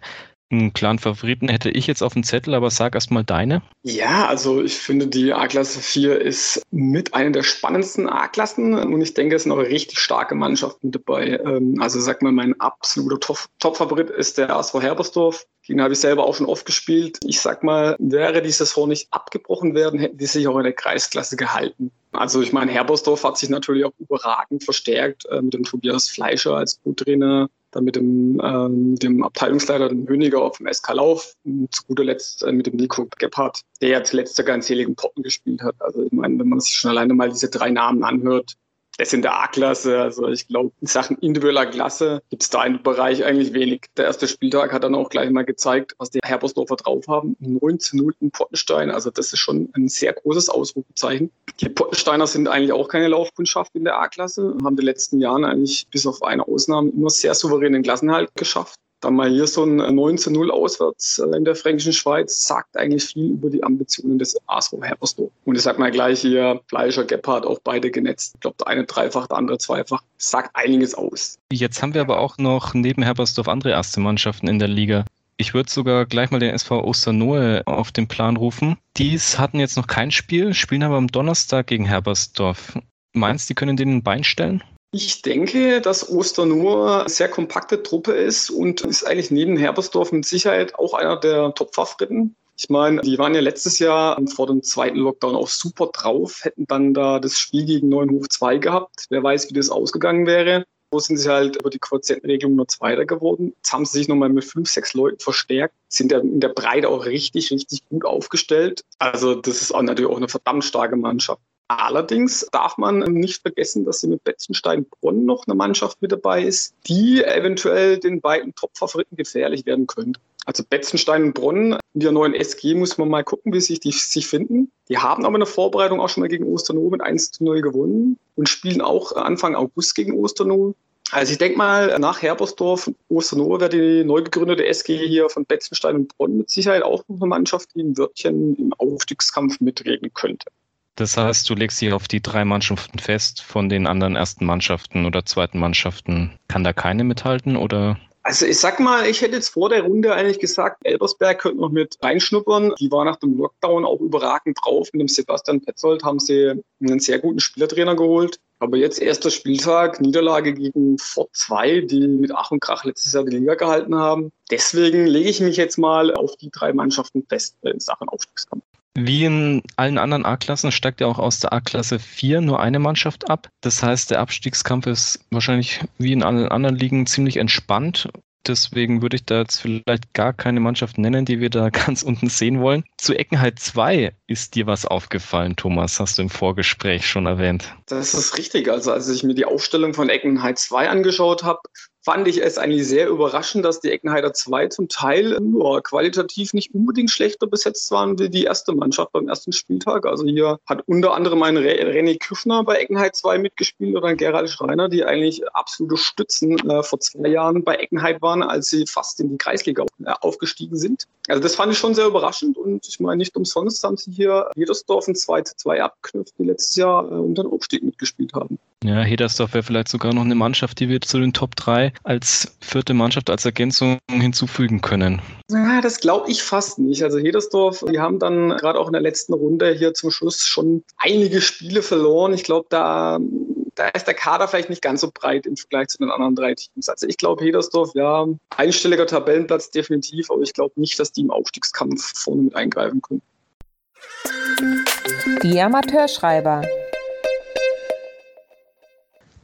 Einen klaren Favoriten hätte ich jetzt auf dem Zettel, aber sag erst mal deine. Ja, also ich finde, die A-Klasse 4 ist mit einer der spannendsten A-Klassen und ich denke, es sind auch richtig starke Mannschaften dabei. Ähm, also sag mal, mein absoluter Top-Favorit ist der ASV Herbersdorf. Den habe ich selber auch schon oft gespielt. Ich sag mal, wäre die Saison nicht abgebrochen werden, hätten die sich auch in der Kreisklasse gehalten. Also ich meine, Herbersdorf hat sich natürlich auch überragend verstärkt äh, mit dem Tobias Fleischer als Co-Trainer dann mit dem, ähm, dem Abteilungsleiter, dem Höniger auf dem SK Lauf und zu guter Letzt äh, mit dem Nico Gebhardt, der ja zuletzt sogar in zähligen Potten gespielt hat. Also ich meine, wenn man sich schon alleine mal diese drei Namen anhört, das in der A-Klasse. Also ich glaube, in Sachen individueller Klasse gibt es da im Bereich eigentlich wenig. Der erste Spieltag hat dann auch gleich mal gezeigt, was die Herbersdorfer drauf haben. 9 zu 0 in Pottenstein. Also das ist schon ein sehr großes Ausrufezeichen. Die Pottensteiner sind eigentlich auch keine Laufkundschaft in der A-Klasse, haben die letzten Jahren eigentlich bis auf eine Ausnahme immer sehr souveränen Klassenhalt geschafft. Dann mal hier so ein 19-0 auswärts äh, in der Fränkischen Schweiz sagt eigentlich viel über die Ambitionen des ASV Herbersdorf. Und ich sag mal gleich hier, Fleischer, Gebhardt, auch beide genetzt. Ich glaube, der eine dreifach, der andere zweifach. Sagt einiges aus. Jetzt haben wir aber auch noch neben Herbersdorf andere erste Mannschaften in der Liga. Ich würde sogar gleich mal den SV Osternohe auf den Plan rufen. Dies hatten jetzt noch kein Spiel, spielen aber am Donnerstag gegen Herbersdorf. Meinst du, die können denen ein Bein stellen? Ich denke, dass Osternohr eine sehr kompakte Truppe ist und ist eigentlich neben Herbersdorf mit Sicherheit auch einer der Top-Favoriten. Ich meine, die waren ja letztes Jahr vor dem zweiten Lockdown auch super drauf, hätten dann da das Spiel gegen Neuenhof 2 gehabt. Wer weiß, wie das ausgegangen wäre. So sind sie halt über die Quotientenregelung nur Zweiter geworden. Jetzt haben sie sich nochmal mit fünf, sechs Leuten verstärkt, sind in der Breite auch richtig, richtig gut aufgestellt. Also das ist auch natürlich auch eine verdammt starke Mannschaft. Allerdings darf man nicht vergessen, dass sie mit Betzenstein-Bronn noch eine Mannschaft mit dabei ist, die eventuell den beiden Top-Favoriten gefährlich werden könnte. Also Betzenstein und Bronn in der neuen SG muss man mal gucken, wie sich die sich finden. Die haben aber eine Vorbereitung auch schon mal gegen Osternoh mit 1 zu 0 gewonnen und spielen auch Anfang August gegen Osternoh. Also ich denke mal, nach Herbersdorf, Osternohe wäre die neu gegründete SG hier von Betzenstein und Bonn mit Sicherheit auch noch eine Mannschaft, die ein Wörtchen im Aufstiegskampf mitreden könnte. Das heißt, du legst dich auf die drei Mannschaften fest. Von den anderen ersten Mannschaften oder zweiten Mannschaften kann da keine mithalten oder also ich sag mal, ich hätte jetzt vor der Runde eigentlich gesagt, Elbersberg könnte noch mit reinschnuppern. Die war nach dem Lockdown auch überragend drauf. Mit dem Sebastian Petzold haben sie einen sehr guten Spielertrainer geholt. Aber jetzt erster Spieltag, Niederlage gegen Fort 2, die mit Ach und Krach letztes Jahr die Liga gehalten haben. Deswegen lege ich mich jetzt mal auf die drei Mannschaften fest in Sachen Aufstiegskampf. Wie in allen anderen A-Klassen steigt ja auch aus der A-Klasse 4 nur eine Mannschaft ab. Das heißt, der Abstiegskampf ist wahrscheinlich wie in allen anderen Ligen ziemlich entspannt. Deswegen würde ich da jetzt vielleicht gar keine Mannschaft nennen, die wir da ganz unten sehen wollen. Zu Eckenheit 2 ist dir was aufgefallen, Thomas, hast du im Vorgespräch schon erwähnt. Das ist richtig. Also als ich mir die Aufstellung von Eckenheit 2 angeschaut habe, fand ich es eigentlich sehr überraschend, dass die Eckenheider 2 zum Teil ja, qualitativ nicht unbedingt schlechter besetzt waren wie die erste Mannschaft beim ersten Spieltag. Also hier hat unter anderem ein René Küffner bei Eckenheit 2 mitgespielt oder ein Gerald Schreiner, die eigentlich absolute Stützen äh, vor zwei Jahren bei Eckenheit waren, als sie fast in die Kreisliga äh, aufgestiegen sind. Also das fand ich schon sehr überraschend und ich meine, nicht umsonst haben sie hier Jedersdorf ein 2 zu 2 abgeknüpft, die letztes Jahr äh, um den Aufstieg mitgespielt haben. Ja, Hedersdorf wäre vielleicht sogar noch eine Mannschaft, die wir zu den Top 3 als vierte Mannschaft als Ergänzung hinzufügen können. Ja, das glaube ich fast nicht. Also Hedersdorf, die haben dann gerade auch in der letzten Runde hier zum Schluss schon einige Spiele verloren. Ich glaube, da, da ist der Kader vielleicht nicht ganz so breit im Vergleich zu den anderen drei Teams. Also ich glaube, Hedersdorf, ja, einstelliger Tabellenplatz definitiv, aber ich glaube nicht, dass die im Aufstiegskampf vorne mit eingreifen können. Die Amateurschreiber.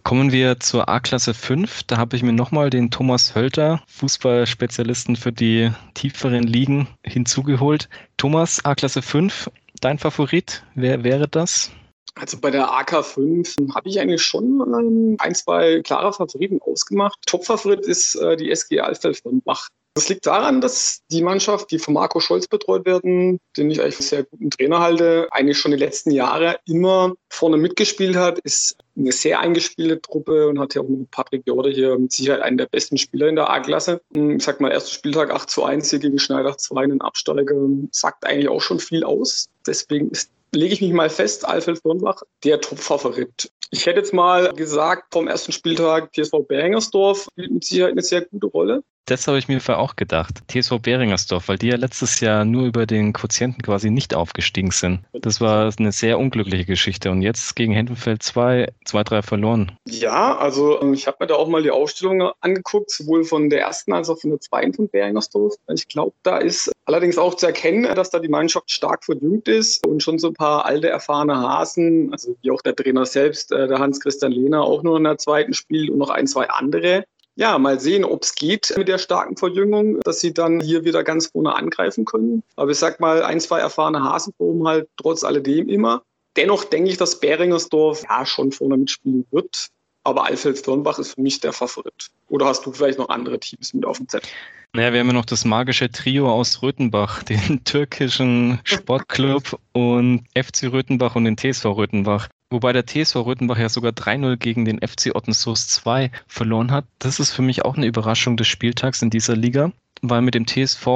Kommen wir zur A-Klasse 5. Da habe ich mir nochmal den Thomas Hölter, Fußballspezialisten für die tieferen Ligen, hinzugeholt. Thomas, A-Klasse 5, dein Favorit, wer wäre das? Also bei der AK5 habe ich eigentlich schon ähm, ein, zwei klare Favoriten ausgemacht. Top-Favorit ist äh, die SG Alfeld von Bach. Das liegt daran, dass die Mannschaft, die von Marco Scholz betreut werden, den ich eigentlich für sehr guten Trainer halte, eigentlich schon die letzten Jahre immer vorne mitgespielt hat, ist eine sehr eingespielte Truppe und hat ja auch mit Patrick Jorde hier mit Sicherheit einen der besten Spieler in der A-Klasse. Ich sag mal, erster Spieltag 8 zu 1 hier gegen Schneider 2 einen Absteiger, sagt eigentlich auch schon viel aus. Deswegen ist lege ich mich mal fest, Alfred Birnbach, der Top-Favorit. Ich hätte jetzt mal gesagt, vom ersten Spieltag TSV Beringersdorf spielt mit Sicherheit eine sehr gute Rolle. Das habe ich mir vorher auch gedacht. TSV Beringersdorf, weil die ja letztes Jahr nur über den Quotienten quasi nicht aufgestiegen sind. Das war eine sehr unglückliche Geschichte. Und jetzt gegen Hendenfeld 2, 2-3 verloren. Ja, also ähm, ich habe mir da auch mal die Ausstellung angeguckt, sowohl von der ersten als auch von der zweiten von Beringersdorf. Ich glaube, da ist allerdings auch zu erkennen, dass da die Mannschaft stark verdüngt ist und schon so ein paar alte, erfahrene Hasen, also wie auch der Trainer selbst, äh, der Hans-Christian Lehner, auch nur in der zweiten spielt und noch ein, zwei andere ja, mal sehen, ob es geht mit der starken Verjüngung, dass sie dann hier wieder ganz vorne angreifen können. Aber ich sag mal, ein, zwei erfahrene Hasenproben halt trotz alledem immer. Dennoch denke ich, dass Beringersdorf ja schon vorne mitspielen wird. Aber Alfeld-Dornbach ist für mich der Favorit. Oder hast du vielleicht noch andere Teams mit auf dem Zettel? Naja, wir haben ja noch das magische Trio aus Röthenbach, den türkischen Sportclub und FC Röthenbach und den TSV Röthenbach. Wobei der TSV Röthenbach ja sogar 3-0 gegen den FC Ottensoos 2 verloren hat. Das ist für mich auch eine Überraschung des Spieltags in dieser Liga, weil mit dem TSV,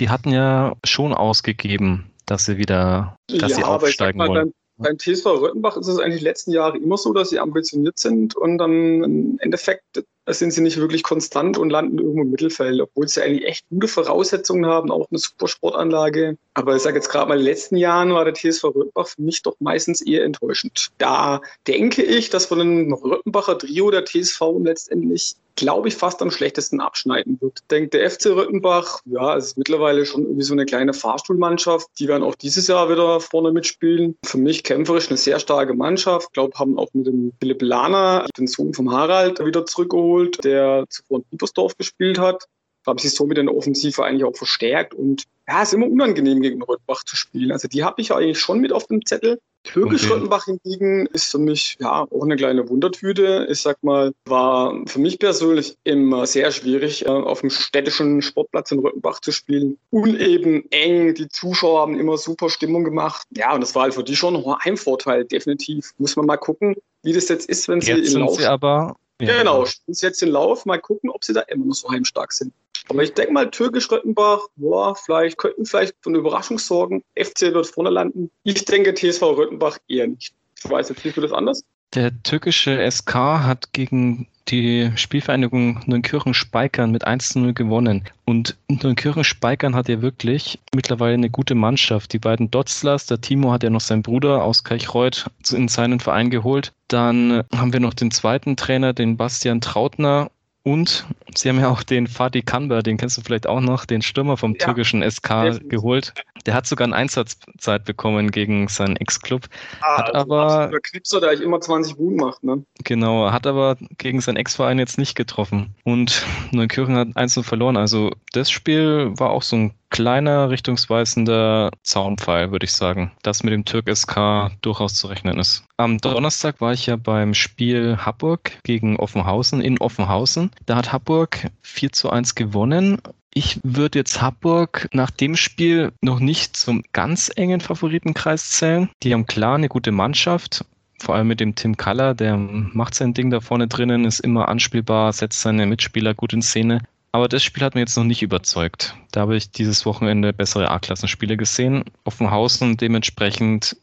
die hatten ja schon ausgegeben, dass sie wieder, dass ja, sie aufsteigen mal, wollen. Beim, beim TSV Röthenbach ist es eigentlich die letzten Jahre immer so, dass sie ambitioniert sind und dann im Endeffekt sind sie nicht wirklich konstant und landen irgendwo im Mittelfeld, obwohl sie eigentlich echt gute Voraussetzungen haben, auch eine super Sportanlage. Aber ich sage jetzt gerade mal, in den letzten Jahren war der TSV Röthenbach für mich doch meistens eher enttäuschend. Da denke ich, dass von einem Röthenbacher Trio der TSV letztendlich glaube ich, fast am schlechtesten abschneiden wird. Ich denke, der FC Röthenbach, ja, es ist mittlerweile schon irgendwie so eine kleine Fahrstuhlmannschaft. Die werden auch dieses Jahr wieder vorne mitspielen. Für mich kämpferisch eine sehr starke Mannschaft. Ich glaube, haben auch mit dem Philipp Lahner, den Sohn vom Harald, wieder zurückgeholt geholt, der zuvor in Bietersdorf gespielt hat. Haben sich somit in der Offensive eigentlich auch verstärkt und ja, es ist immer unangenehm gegen Röttbach zu spielen. Also die habe ich eigentlich schon mit auf dem Zettel. Türkisch okay. Röttenbach hingegen ist für mich ja auch eine kleine Wundertüte. Ich sag mal, war für mich persönlich immer sehr schwierig, äh, auf dem städtischen Sportplatz in Röttenbach zu spielen. Uneben, eng, die Zuschauer haben immer super Stimmung gemacht. Ja, und das war halt für die schon ein Heimvorteil, definitiv. Muss man mal gucken, wie das jetzt ist, wenn sie jetzt in sind sie aber Ja. Genau, spielen jetzt den Lauf, mal gucken, ob sie da immer noch so heimstark sind. Aber ich denke mal, Türkisch Röttenbach, boah, vielleicht könnten vielleicht von Überraschung sorgen. FC wird vorne landen. Ich denke TSV Röttenbach eher nicht. Ich weiß jetzt nicht, wie das anders. Der türkische SK hat gegen die Spielvereinigung Neunkirchen-Speikern mit 1 0 gewonnen. Und Neunkirchen-Speikern hat ja wirklich mittlerweile eine gute Mannschaft. Die beiden Dotzlers, der Timo hat ja noch seinen Bruder aus Kirchreuth in seinen Verein geholt. Dann haben wir noch den zweiten Trainer, den Bastian Trautner. Und sie haben ja auch den Fatih Kanber, den kennst du vielleicht auch noch, den Stürmer vom ja, türkischen SK geholt. Der hat sogar eine Einsatzzeit bekommen gegen seinen Ex-Club. Ah, hat also aber. Der Knipser, der eigentlich immer 20 Buben macht, ne? Genau, hat aber gegen seinen Ex-Verein jetzt nicht getroffen. Und Neunkirchen hat 1 verloren. Also das Spiel war auch so ein kleiner, richtungsweisender Zaunpfeil, würde ich sagen, das mit dem Türk SK durchaus zu rechnen ist. Am Donnerstag war ich ja beim Spiel Hamburg gegen Offenhausen in Offenhausen. Da hat Hamburg 4 zu 1 gewonnen. Ich würde jetzt Hamburg nach dem Spiel noch nicht zum ganz engen Favoritenkreis zählen. Die haben klar eine gute Mannschaft, vor allem mit dem Tim Kaller, der macht sein Ding da vorne drinnen, ist immer anspielbar, setzt seine Mitspieler gut in Szene. Aber das Spiel hat mir jetzt noch nicht überzeugt. Da habe ich dieses Wochenende bessere A-Klassenspiele gesehen. Offenhausen dementsprechend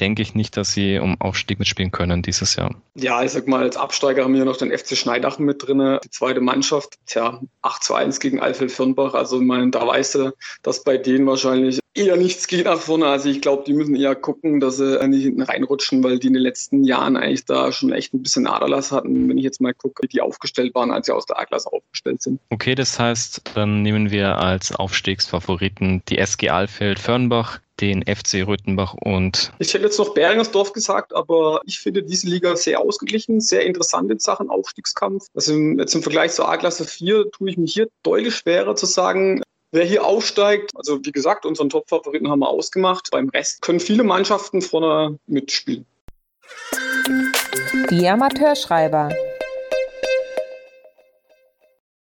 denke ich nicht, dass sie um Aufstieg mitspielen können dieses Jahr. Ja, ich sag mal, als Absteiger haben wir noch den FC Schneidach mit drin, die zweite Mannschaft. Tja, 8 zu 1 gegen Alfred Firnbach. Also, ich meine, da weißt du, dass bei denen wahrscheinlich eher nichts geht nach vorne. Also, ich glaube, die müssen eher gucken, dass sie nicht hinten reinrutschen, weil die in den letzten Jahren eigentlich da schon echt ein bisschen Aderlass hatten. Wenn ich jetzt mal gucke, wie die aufgestellt waren, als sie aus der A-Klasse aufgestellt sind. Okay, das heißt, dann nehmen wir als Aufstiegsfavoriten die SG Alfeld Firnbach, den FC Röthenbach und. Ich hätte jetzt noch Beringersdorf gesagt, aber ich finde diese Liga sehr ausgeglichen, sehr interessant in Sachen Aufstiegskampf. Also jetzt im Vergleich zur A-Klasse 4 tue ich mich hier deutlich schwerer zu sagen, Wer hier aufsteigt, also wie gesagt, unseren Top-Favoriten haben wir ausgemacht. Beim Rest können viele Mannschaften vorne mitspielen. Die Amateurschreiber.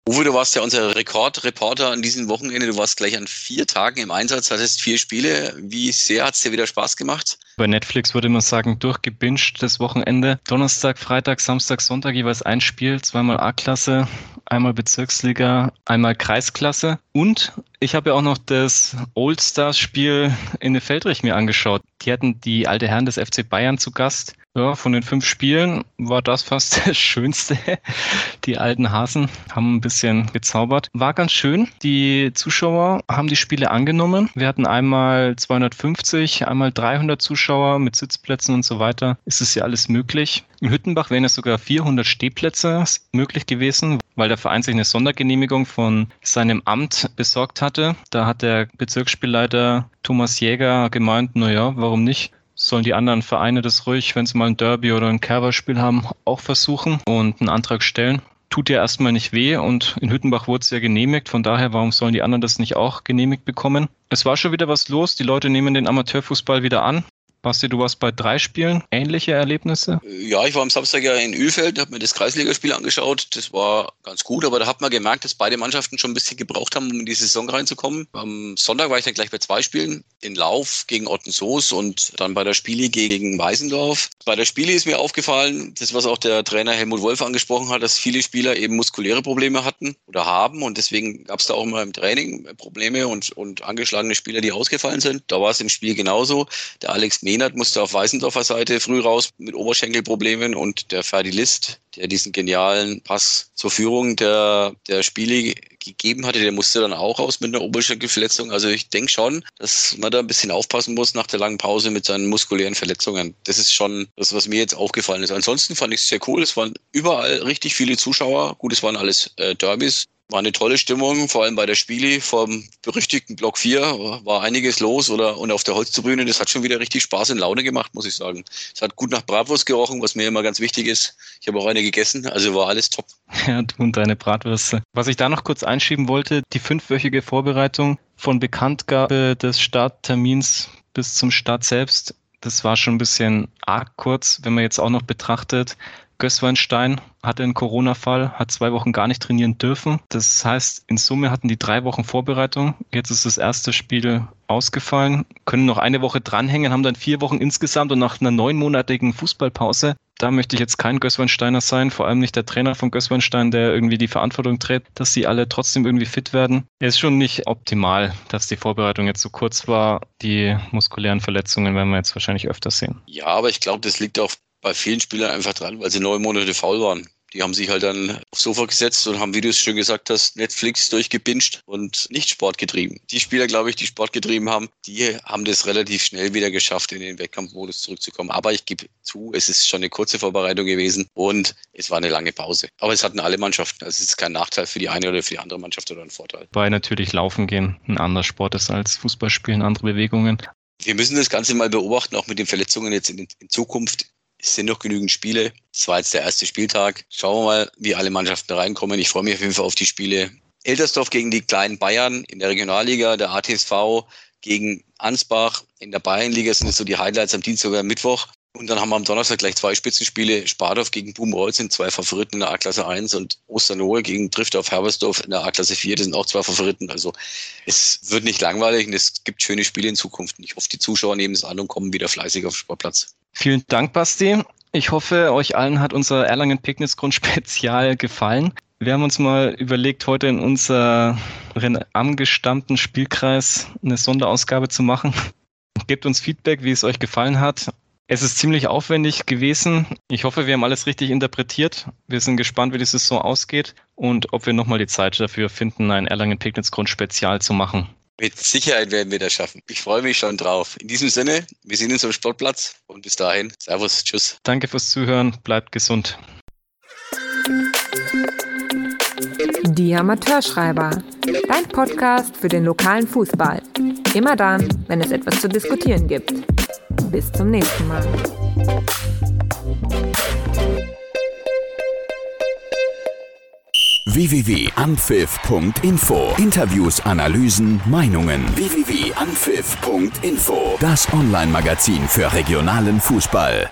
Uwe, du warst ja unser Rekordreporter an diesem Wochenende. Du warst gleich an vier Tagen im Einsatz, hattest vier Spiele. Wie sehr hat es dir wieder Spaß gemacht? Bei Netflix würde man sagen, durchgebinged das Wochenende. Donnerstag, Freitag, Samstag, Sonntag jeweils ein Spiel, zweimal A-Klasse, einmal Bezirksliga, einmal Kreisklasse. Und ich habe ja auch noch das Old Stars Spiel in Feldrich mir angeschaut. Die hatten die alte Herren des FC Bayern zu Gast ja, von den fünf Spielen war das fast das Schönste. Die alten Hasen haben ein bisschen gezaubert. War ganz schön. Die Zuschauer haben die Spiele angenommen. Wir hatten einmal 250, einmal 300 Zuschauer mit Sitzplätzen und so weiter. Es ist ja alles möglich. In Hüttenbach wären es sogar 400 Stehplätze möglich gewesen, weil der Verein sich eine Sondergenehmigung von seinem Amt besorgt hatte. Da hat der Bezirksspielleiter Thomas Jäger gemeint, naja, warum nicht? Sollen die anderen Vereine das ruhig, wenn sie mal ein Derby oder ein Kerber-Spiel haben, auch versuchen und einen Antrag stellen. Tut ja erstmal nicht weh und in Hüttenbach wurde es ja genehmigt. Von daher, warum sollen die anderen das nicht auch genehmigt bekommen? Es war schon wieder was los. Die Leute nehmen den Amateurfußball wieder an. Basti, du warst bei drei Spielen. Ähnliche Erlebnisse? Ja, ich war am Samstag ja in Ölfeld, habe mir das Kreisligaspiel angeschaut. Das war ganz gut, aber da hat man gemerkt, dass beide Mannschaften schon ein bisschen gebraucht haben, um in die Saison reinzukommen. Am Sonntag war ich dann gleich bei zwei Spielen. In Lauf gegen Ottensoos und dann bei der Spiele gegen Weißendorf. Bei der Spiele ist mir aufgefallen, das, was auch der Trainer Helmut Wolf angesprochen hat, dass viele Spieler eben muskuläre Probleme hatten oder haben und deswegen gab es da auch immer im Training Probleme und, und angeschlagene Spieler, die ausgefallen sind. Da war es im Spiel genauso. Der Alex Mehnert musste auf Weißendorfer Seite früh raus mit Oberschenkelproblemen und der Ferdi List, der diesen genialen Pass zur Führung der, der Spiele gegeben hatte, der musste dann auch raus mit einer Oberschenkelverletzung. Also ich denke schon, dass man da ein bisschen aufpassen muss nach der langen Pause mit seinen muskulären Verletzungen. Das ist schon das, was mir jetzt aufgefallen ist. Ansonsten fand ich es sehr cool. Es waren überall richtig viele Zuschauer. Gut, es waren alles äh, Derbys. War eine tolle Stimmung, vor allem bei der Spiele vom berüchtigten Block 4 war einiges los oder und auf der Holztribüne, das hat schon wieder richtig Spaß und Laune gemacht, muss ich sagen. Es hat gut nach Bratwurst gerochen, was mir immer ganz wichtig ist. Ich habe auch eine gegessen, also war alles top. Ja, du und deine Bratwürste. Was ich da noch kurz einschieben wollte, die fünfwöchige Vorbereitung von Bekanntgabe des Starttermins bis zum Start selbst, das war schon ein bisschen arg kurz, wenn man jetzt auch noch betrachtet, Gößweinstein hatte einen Corona-Fall, hat zwei Wochen gar nicht trainieren dürfen. Das heißt, in Summe hatten die drei Wochen Vorbereitung. Jetzt ist das erste Spiel ausgefallen, können noch eine Woche dranhängen, haben dann vier Wochen insgesamt und nach einer neunmonatigen Fußballpause da möchte ich jetzt kein Gößweinsteiner sein, vor allem nicht der Trainer von Gößweinstein, der irgendwie die Verantwortung trägt, dass sie alle trotzdem irgendwie fit werden. Es ist schon nicht optimal, dass die Vorbereitung jetzt so kurz war. Die muskulären Verletzungen werden wir jetzt wahrscheinlich öfter sehen. Ja, aber ich glaube, das liegt auch bei vielen Spielern einfach dran, weil sie neun Monate faul waren. Die haben sich halt dann aufs Sofa gesetzt und haben, wie du es schon gesagt hast, Netflix durchgebinscht und nicht Sport getrieben. Die Spieler, glaube ich, die Sport getrieben haben, die haben das relativ schnell wieder geschafft, in den Wettkampfmodus zurückzukommen. Aber ich gebe zu, es ist schon eine kurze Vorbereitung gewesen und es war eine lange Pause. Aber es hatten alle Mannschaften. Also es ist kein Nachteil für die eine oder für die andere Mannschaft oder ein Vorteil. Weil natürlich Laufen gehen ein anderer Sport ist als Fußballspielen, andere Bewegungen. Wir müssen das Ganze mal beobachten, auch mit den Verletzungen jetzt in, in Zukunft. Es sind noch genügend Spiele. Es war jetzt der erste Spieltag. Schauen wir mal, wie alle Mannschaften reinkommen. Ich freue mich auf jeden Fall auf die Spiele. Eltersdorf gegen die kleinen Bayern in der Regionalliga, der ATSV gegen Ansbach in der Bayernliga sind so die Highlights am Dienstag oder Mittwoch. Und dann haben wir am Donnerstag gleich zwei Spitzenspiele. Spardorf gegen Bubenreuth sind zwei Favoriten in der A-Klasse 1 und Osternohe gegen Drifter Herbersdorf in der A-Klasse 4. Das sind auch zwei Favoriten. Also es wird nicht langweilig und es gibt schöne Spiele in Zukunft. Ich hoffe, die Zuschauer nehmen es an und kommen wieder fleißig auf den Sportplatz. Vielen Dank, Basti. Ich hoffe, euch allen hat unser Erlangen Picknicksgrund Spezial gefallen. Wir haben uns mal überlegt, heute in unseren angestammten Spielkreis eine Sonderausgabe zu machen. Gebt uns Feedback, wie es euch gefallen hat. Es ist ziemlich aufwendig gewesen. Ich hoffe, wir haben alles richtig interpretiert. Wir sind gespannt, wie die Saison ausgeht und ob wir nochmal die Zeit dafür finden, ein Erlangen Picknicksgrund Spezial zu machen. Mit Sicherheit werden wir das schaffen. Ich freue mich schon drauf. In diesem Sinne, wir sehen uns am Sportplatz und bis dahin, Servus, Tschüss. Danke fürs Zuhören, bleibt gesund. Die Amateurschreiber, dein Podcast für den lokalen Fußball. Immer dann, wenn es etwas zu diskutieren gibt. Bis zum nächsten Mal. www.anpfiff.info Interviews, Analysen, Meinungen. www.anpfiff.info Das Online-Magazin für regionalen Fußball.